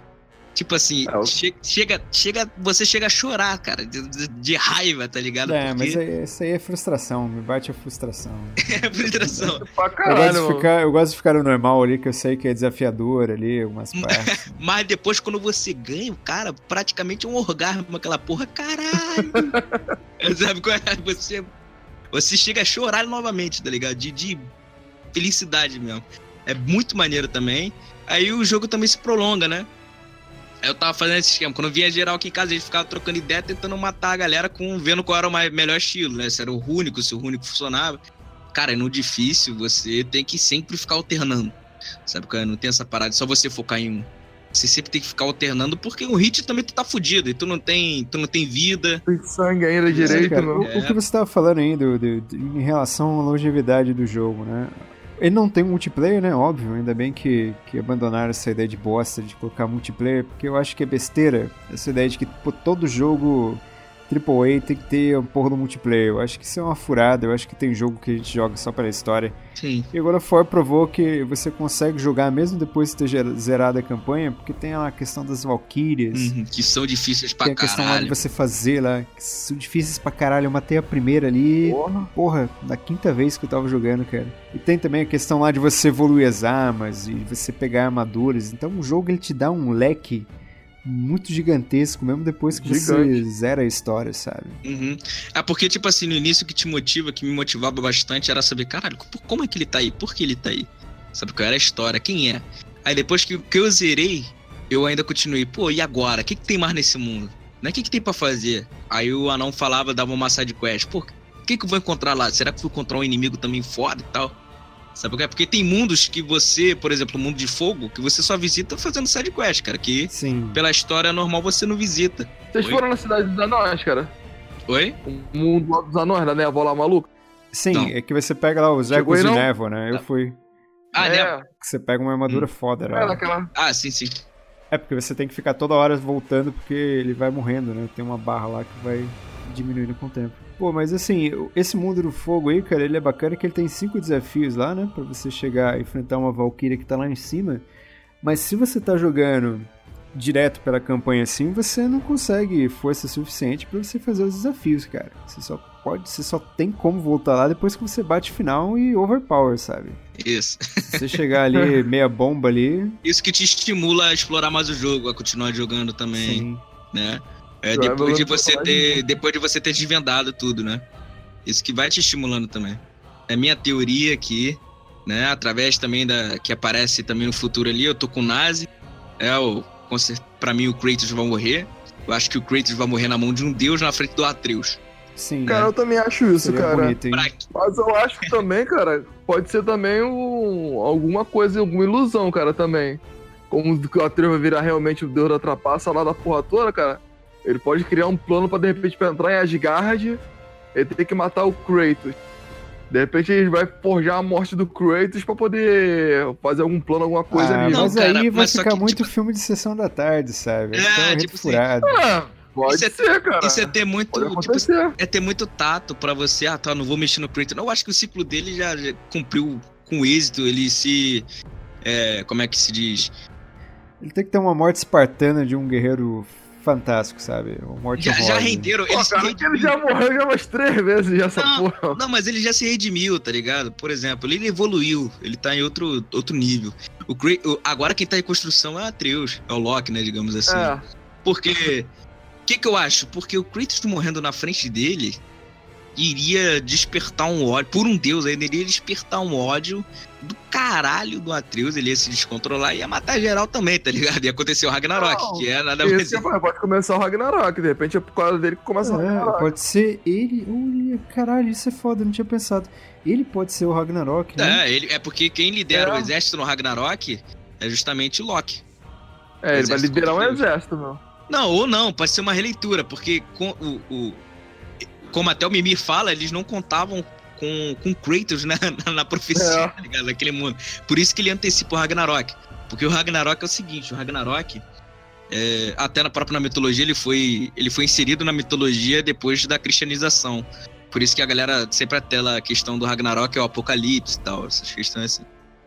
Tipo assim, é, che chega, chega, você chega a chorar, cara, de, de, raiva, tá ligado? É, Porque... mas é, isso aí é frustração, me bate a frustração. [LAUGHS] é frustração. Caralho, eu, gosto de ficar, eu gosto de ficar no normal ali, que eu sei que é desafiador ali, algumas [LAUGHS] partes. mas depois, quando você ganha, o cara, praticamente um orgasmo, aquela porra, caralho! [LAUGHS] Sabe qual é? Você, você chega a chorar novamente, tá ligado? De, de felicidade mesmo. É muito maneiro também. Aí o jogo também se prolonga, né? Eu tava fazendo esse esquema. Quando vinha geral aqui em casa, a gente ficava trocando ideia, tentando matar a galera com vendo qual era o mais, melhor estilo, né? Se era o único, se o único funcionava. Cara, no difícil, você tem que sempre ficar alternando. Sabe, cara? Não tem essa parada, só você focar em um. Você sempre tem que ficar alternando, porque o hit também tu tá fudido, e tu não tem, tu não tem vida. Tem sangue ainda direito, é, o, o, que você tava falando aí do, do, do, em relação à longevidade do jogo, né? Ele não tem multiplayer, né? Óbvio, ainda bem que, que abandonaram essa ideia de bosta de colocar multiplayer, porque eu acho que é besteira essa ideia de que pô, todo jogo AAA tem que ter um porra do multiplayer. Eu acho que isso é uma furada. Eu acho que tem jogo que a gente joga só pela história. Sim. E agora For provou que você consegue jogar mesmo depois de ter zerado a campanha, porque tem a questão das Valkyrias. Uhum, que são difíceis pra tem caralho. Tem a questão lá de você fazer lá, que são difíceis pra caralho. Eu matei a primeira ali. Porra. Porra, na quinta vez que eu tava jogando, cara. E tem também a questão lá de você evoluir as armas e você pegar armaduras. Então o jogo ele te dá um leque muito gigantesco, mesmo depois que Gigante. você zera a história, sabe? Uhum. É porque, tipo assim, no início que te motiva, que me motivava bastante, era saber, caralho, como é que ele tá aí? Por que ele tá aí? Sabe qual era a história? Quem é? Aí depois que, que eu zerei, eu ainda continuei, pô, e agora? O que, que tem mais nesse mundo? Né? O que, que tem para fazer? Aí o anão falava, dava uma side quest. Pô, o que, que eu vou encontrar lá? Será que eu vou encontrar um inimigo também foda e tal? Sabe por quê? Porque tem mundos que você, por exemplo, o mundo de fogo, que você só visita fazendo side quest, cara. Que Sim. pela história normal você não visita. Vocês Oi? foram na cidade dos anões, cara? Oi? O mundo lá dos anões, da névoa lá maluca? Sim, Não. é que você pega lá os ecos aí, de névoa, né? Eu fui. Ah, é, né? Que você pega uma armadura foda, né? é naquela... Ah, sim, sim. É porque você tem que ficar toda hora voltando porque ele vai morrendo, né? Tem uma barra lá que vai diminuindo com o tempo. Pô, mas assim, esse mundo do fogo aí, cara, ele é bacana que ele tem cinco desafios lá, né? Pra você chegar e enfrentar uma Valkyria que tá lá em cima. Mas se você tá jogando direto pela campanha assim, você não consegue força suficiente pra você fazer os desafios, cara. Você só pode, você só tem como voltar lá depois que você bate final e overpower, sabe? Isso. Se você chegar ali [LAUGHS] meia bomba ali, Isso que te estimula a explorar mais o jogo, a continuar jogando também, sim. né? É, depois de você ter, depois de você ter desvendado tudo, né? Isso que vai te estimulando também. É minha teoria aqui, né? Através também da que aparece também no futuro ali, eu tô com o Nazi. É o pra mim o Kratos vai morrer. Eu acho que o Kratos vai morrer na mão de um deus na frente do Atreus. Sim. Cara, eu também acho isso, seria cara. bonito, Mas eu acho que também, cara, pode ser também um, alguma coisa, alguma ilusão, cara, também. Como que o Atreus vai virar realmente o deus da trapaça lá da porra toda, cara. Ele pode criar um plano pra de repente pra entrar em Asgard ele tem que matar o Kratos. De repente ele vai forjar a morte do Kratos pra poder fazer algum plano, alguma coisa ah, ali. Não, mas cara, aí vai ficar que, muito tipo- filme de sessão da tarde, sabe? É, Então é tipo assim, furado. Ah, pode Isso é- ser, cara. Isso é ter muito, Pode tipo, é ter muito tato pra você, ah, tá, não vou mexer no Kratos. Não, eu acho que o ciclo dele já, já cumpriu com êxito, ele se é, como é que se diz? Ele tem que ter uma morte espartana de um guerreiro fantástico, sabe? Uma morte Já, já honrosa. renderam, Pô, ele se cara, ele já morreu já umas três vezes já essa Não. porra. Não, mas ele já se redimiu, tá ligado? Por exemplo, ele evoluiu, ele tá em outro, outro nível. O, o- agora quem tá em construção é o Atreus, é o Loki, né, digamos assim. É. Porque. O que, que eu acho? Porque o Kratos morrendo na frente dele iria despertar um ódio. Por um deus ainda, iria despertar um ódio do caralho do Atreus. Ele ia se descontrolar e ia matar geral também, tá ligado? Ia acontecer o Ragnarok, Não, que é nada mais. Esse pode pode começar o Ragnarok, de repente é por causa dele que começa o É, Ragnarok. pode ser ele. Olha, caralho, isso é foda, eu não tinha pensado. Ele pode ser o Ragnarok, né? É, ele, é porque quem lidera É. o exército no Ragnarok é justamente o Loki. É, ele vai liderar um exército, meu. Não, ou não, pode ser uma releitura, porque com o, o- como até o Mimi fala, eles não contavam com, com Kratos né, [LAUGHS] na, na profecia, É. tá ligado? Naquele mundo. Por isso que ele antecipa o Ragnarok. Porque o Ragnarok é o seguinte, o Ragnarok, é, até na própria mitologia, ele foi, ele foi inserido na mitologia depois da cristianização. Por isso que a galera sempre atela a questão do Ragnarok é o apocalipse e tal, essas questões assim.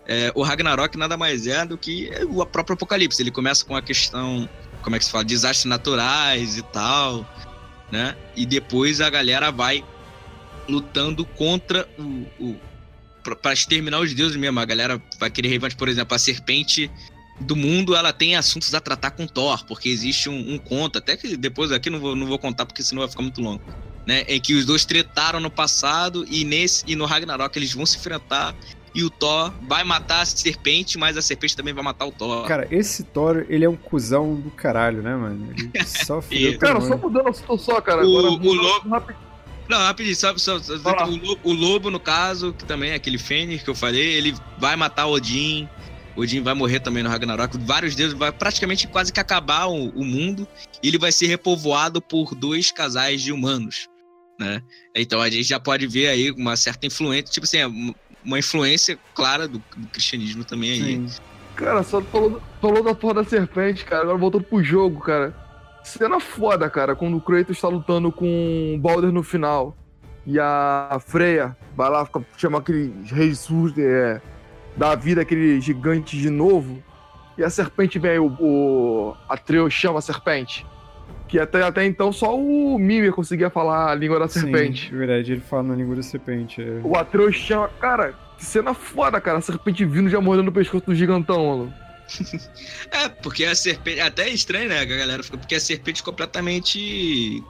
É, o Ragnarok nada mais é do que o próprio apocalipse. Ele começa com a questão como é que se fala, desastres naturais e tal, né? E depois a galera vai lutando contra o. o pra exterminar os deuses mesmo. A galera vai querer revanche, por exemplo, a serpente do mundo, ela tem assuntos a tratar com Thor, porque existe um, um conto, até que depois aqui não vou, não vou contar porque senão vai ficar muito longo. Né, em que os dois tretaram no passado e nesse e no Ragnarok eles vão se enfrentar e o Thor vai matar a serpente, mas a serpente também vai matar o Thor. Cara, esse Thor, ele é um cuzão do caralho, né, mano? Ele [LAUGHS] só fudeu Cara, só mudando o assunto só, cara. O- Agora, o Lobo- rápido. Não, rapidinho, só, só, só- o, lobo, o lobo, no caso, que também é aquele Fênix que eu falei, ele vai matar Odin. Odin vai morrer também no Ragnarok. Vários deuses, vai praticamente quase que acabar o, o mundo. E ele vai ser repovoado por dois casais de humanos, né? Então a gente já pode ver aí uma certa influência, tipo assim, uma- influência clara do, do cristianismo também aí. Sim. Cara, só falou, falou da porra da serpente, cara. Agora voltando pro jogo, cara. Cena foda, cara, quando o Kratos tá lutando com o Balder no final. E a Freya vai lá, fica, chama aquele surdo, é, dá vida aquele gigante de novo. E a serpente vem, o, o Atreus chama a serpente. Que até, até então só o Mimir conseguia falar a língua da serpente. Sim, verdade, ele fala na língua da serpente. é. O Atreus chama. Cara, que cena foda, cara. A serpente vindo já mordendo o pescoço do gigantão, mano. [LAUGHS] É, porque a serpente. Até é estranho, né? A galera. Porque a serpente completamente.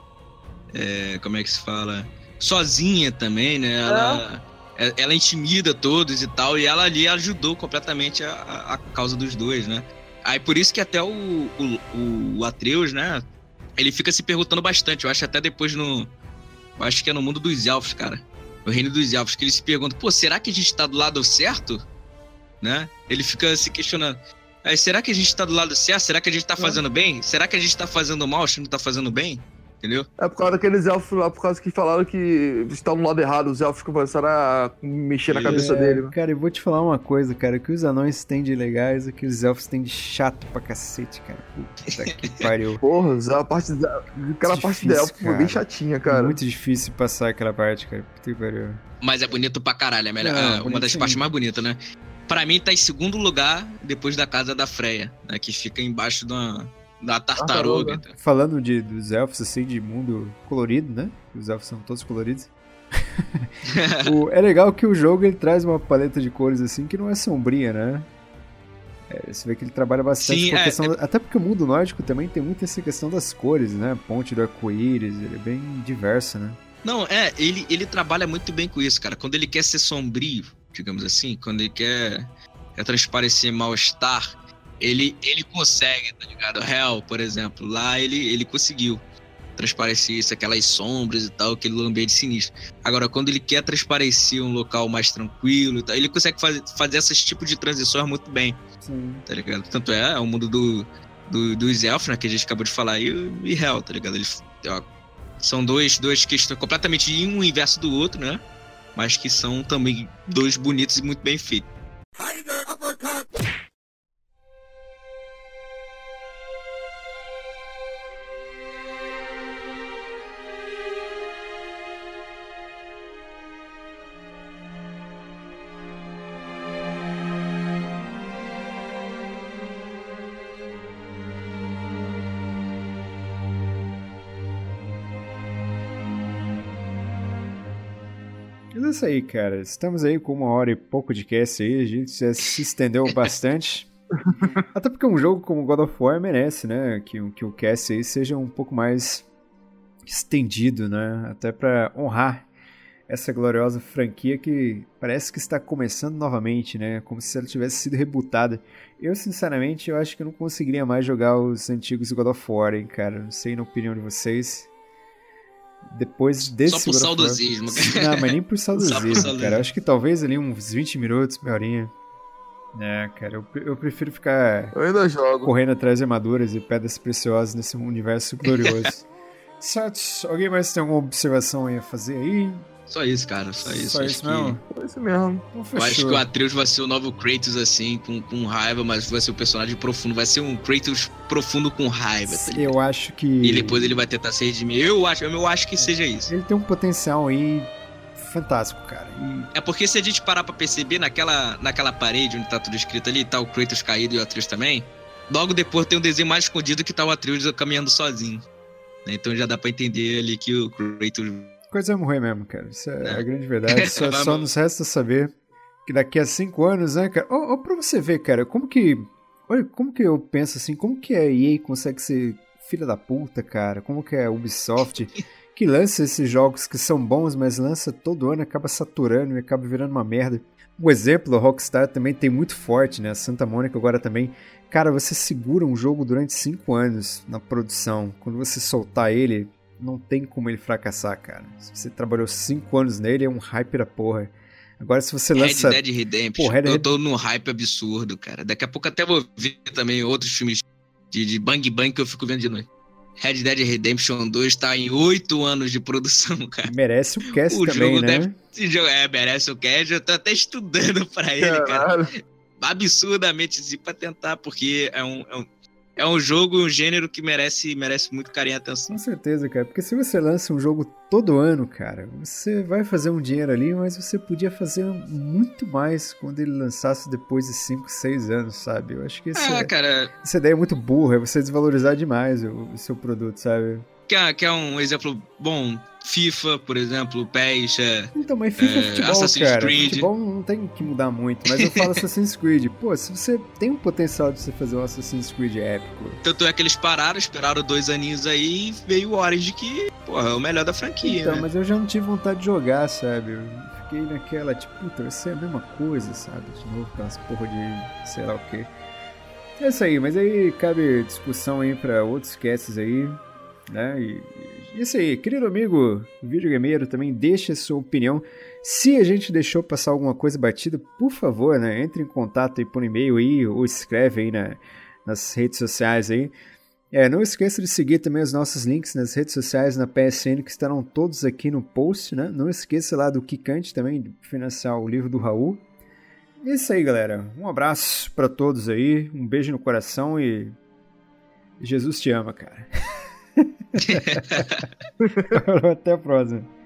é, como é que se fala? Sozinha também, né? Ela, é- ela intimida todos e tal. E ela ali ajudou completamente a, a- a causa dos dois, né? Aí por isso que até o, o, o Atreus, né? Ele fica se perguntando bastante. Eu acho até depois no. Eu acho que é no mundo dos elfos, cara. o reino dos elfos, que ele se pergunta, pô, será que a gente tá do lado certo? Né? Ele fica se questionando. Aí, será que a gente tá do lado certo? Será que a gente tá fazendo bem? Será que a gente tá fazendo mal, achando que tá fazendo bem? Entendeu? É por causa daqueles elfos lá, por causa que falaram que estão no lado errado, os elfos começaram a mexer na cabeça É, dele. né? Cara, eu vou te falar uma coisa, cara. O que os anões têm de legais, o que os elfos têm de chato pra cacete, cara. Puta que [LAUGHS] pariu. Porra, a parte da, aquela Difícil, parte da elfo foi bem cara. chatinha, cara. Muito difícil passar aquela parte, cara. Puta que pariu. Mas é bonito pra caralho, é melhor, Não, é uma das partes mais bonitas, né? Pra mim tá em segundo lugar depois da casa da Freya, né? Que fica embaixo da, da tartaruga. Tartaruga. Falando de, dos elfos, assim, de mundo colorido, né? Os elfos são todos coloridos. [LAUGHS] O- é legal que o jogo ele traz uma paleta de cores, assim, que não é sombria, né? É, você vê que ele trabalha bastante Sim, com a é, questão... da- Até porque o mundo nórdico também tem muito essa questão das cores, né? Ponte do arco-íris, ele é bem diverso, né? Não, é, ele, ele trabalha muito bem com isso, cara. Quando ele quer ser sombrio, digamos assim, quando ele quer, quer transparecer mal-estar, ele, ele consegue, tá ligado? Hell, por exemplo, lá ele, ele conseguiu transparecer isso, aquelas sombras e tal, aquele ambiente sinistro. Agora, quando ele quer transparecer um local mais tranquilo e tal, ele consegue fazer, fazer esses tipos de transições muito bem, Sim. tá ligado? Tanto é, é o mundo do, do- dos elfos, né, que a gente acabou de falar, e, o- e Hell, tá ligado? Eles, ó, são dois, dois que estão completamente um inverso do outro, né? Mas que são também dois bonitos e muito bem feitos. Mas é isso aí, cara. Estamos aí com uma hora e pouco de cast aí, a gente já se estendeu [LAUGHS] bastante. Até porque um jogo como God of War merece, né? Que, o- que o cast aí seja um pouco mais estendido, né? Até pra honrar essa gloriosa franquia que parece que está começando novamente, né? Como se ela tivesse sido rebootada. Eu, sinceramente, eu acho que eu não conseguiria mais jogar os antigos God of War, hein, cara. Não sei na opinião de vocês. Depois desse Só por saudosismo, cara. não, mas nem por [LAUGHS] saudosismo, cara. Eu acho que talvez ali uns 20 minutos, meia horinha. É, cara, eu, eu prefiro ficar Eu ainda jogo. correndo atrás de armaduras e pedras preciosas nesse universo glorioso. [LAUGHS] certo? Alguém mais tem alguma observação aí a fazer aí? Só isso, cara, só isso. Só Acho isso que- mesmo? É isso mesmo. Então Eu acho que o Atreus vai ser o novo Kratos, assim, com, com raiva, mas vai ser um personagem profundo. Vai ser um Kratos profundo com raiva, tá? Eu acho que. E depois ele vai tentar se redimir. Eu acho, eu acho que seja isso. Ele tem um potencial aí fantástico, cara. E É porque se a gente parar pra perceber, naquela, naquela parede onde tá tudo escrito ali, tá o Kratos caído e o Atreus também, logo depois tem um desenho mais escondido que tá o Atreus caminhando sozinho. né? Então já dá pra entender ali que o Kratos... coisa vai morrer mesmo, cara. Isso é É. a grande verdade. [LAUGHS] Só, só nos resta saber que daqui a cinco anos, né, cara? Ó, ó, pra você ver, cara, como que. Olha, como que eu penso assim, como que a EA consegue ser filha da puta, cara? Como que a Ubisoft, [LAUGHS] que lança esses jogos que são bons, mas lança todo ano, acaba saturando e acaba virando uma merda. O exemplo da Rockstar também tem muito forte, né? A Santa Mônica agora também. Cara, você segura um jogo durante cinco anos na produção. Quando você soltar ele, não tem como ele fracassar, cara. Se você trabalhou cinco anos nele, é um hype da porra. Agora, se você lança. Red Dead Redemption. Pô, Red eu tô num hype absurdo, cara. Daqui a pouco até vou ver também outros filmes de, de Bang Bang que eu fico vendo de noite. Red Dead Redemption 2 tá em oito anos de produção, [LAUGHS] cara. Merece um cast O também, jogo né? deve- Esse jogo é, merece o cash. Eu tô até estudando [LAUGHS] pra ele, cara. Caralho. Absurdamente assim, pra tentar, porque é um, é um, é um jogo, um gênero que merece, merece muito carinho e atenção. Com certeza, cara. Porque se você lança um jogo todo ano, cara, você vai fazer um dinheiro ali, mas você podia fazer muito mais quando ele lançasse depois de 5, 6 anos, sabe? Eu acho que esse Ah, é- cara, essa ideia é muito burra, é você desvalorizar demais o, o seu produto, sabe? quer, quer um exemplo bom? FIFA, por exemplo, PES, é, Então, mas FIFA é, É, futebol, Assassin's cara. Creed. Futebol não tem que mudar muito, mas eu falo [LAUGHS] Assassin's Creed. Pô, se você tem um potencial de você fazer um Assassin's Creed épico, Tanto é que eles pararam, esperaram dois aninhos aí e veio o Orange que, porra, é o melhor da franquia, Então, né? mas eu já não tive vontade de jogar, sabe? Eu fiquei naquela, tipo, puta, vai ser a mesma coisa, sabe? De novo, aquelas porra de sei lá o quê. É isso aí, mas aí cabe discussão aí pra outros casts aí, né? E Isso aí, querido amigo videogameiro, também deixe sua opinião. Se a gente deixou passar alguma coisa batida, por favor, né? Entre em contato aí por e-mail aí, ou escreve aí na, nas redes sociais aí. É, não esqueça de seguir também os nossos links nas redes sociais na PSN que estarão todos aqui no post, né? Não esqueça lá do Kikante também de financiar o livro do Raul. É isso aí, galera. Um abraço para todos aí, um beijo no coração e Jesus te ama, cara. [LAUGHS] [LAUGHS] Até a próxima.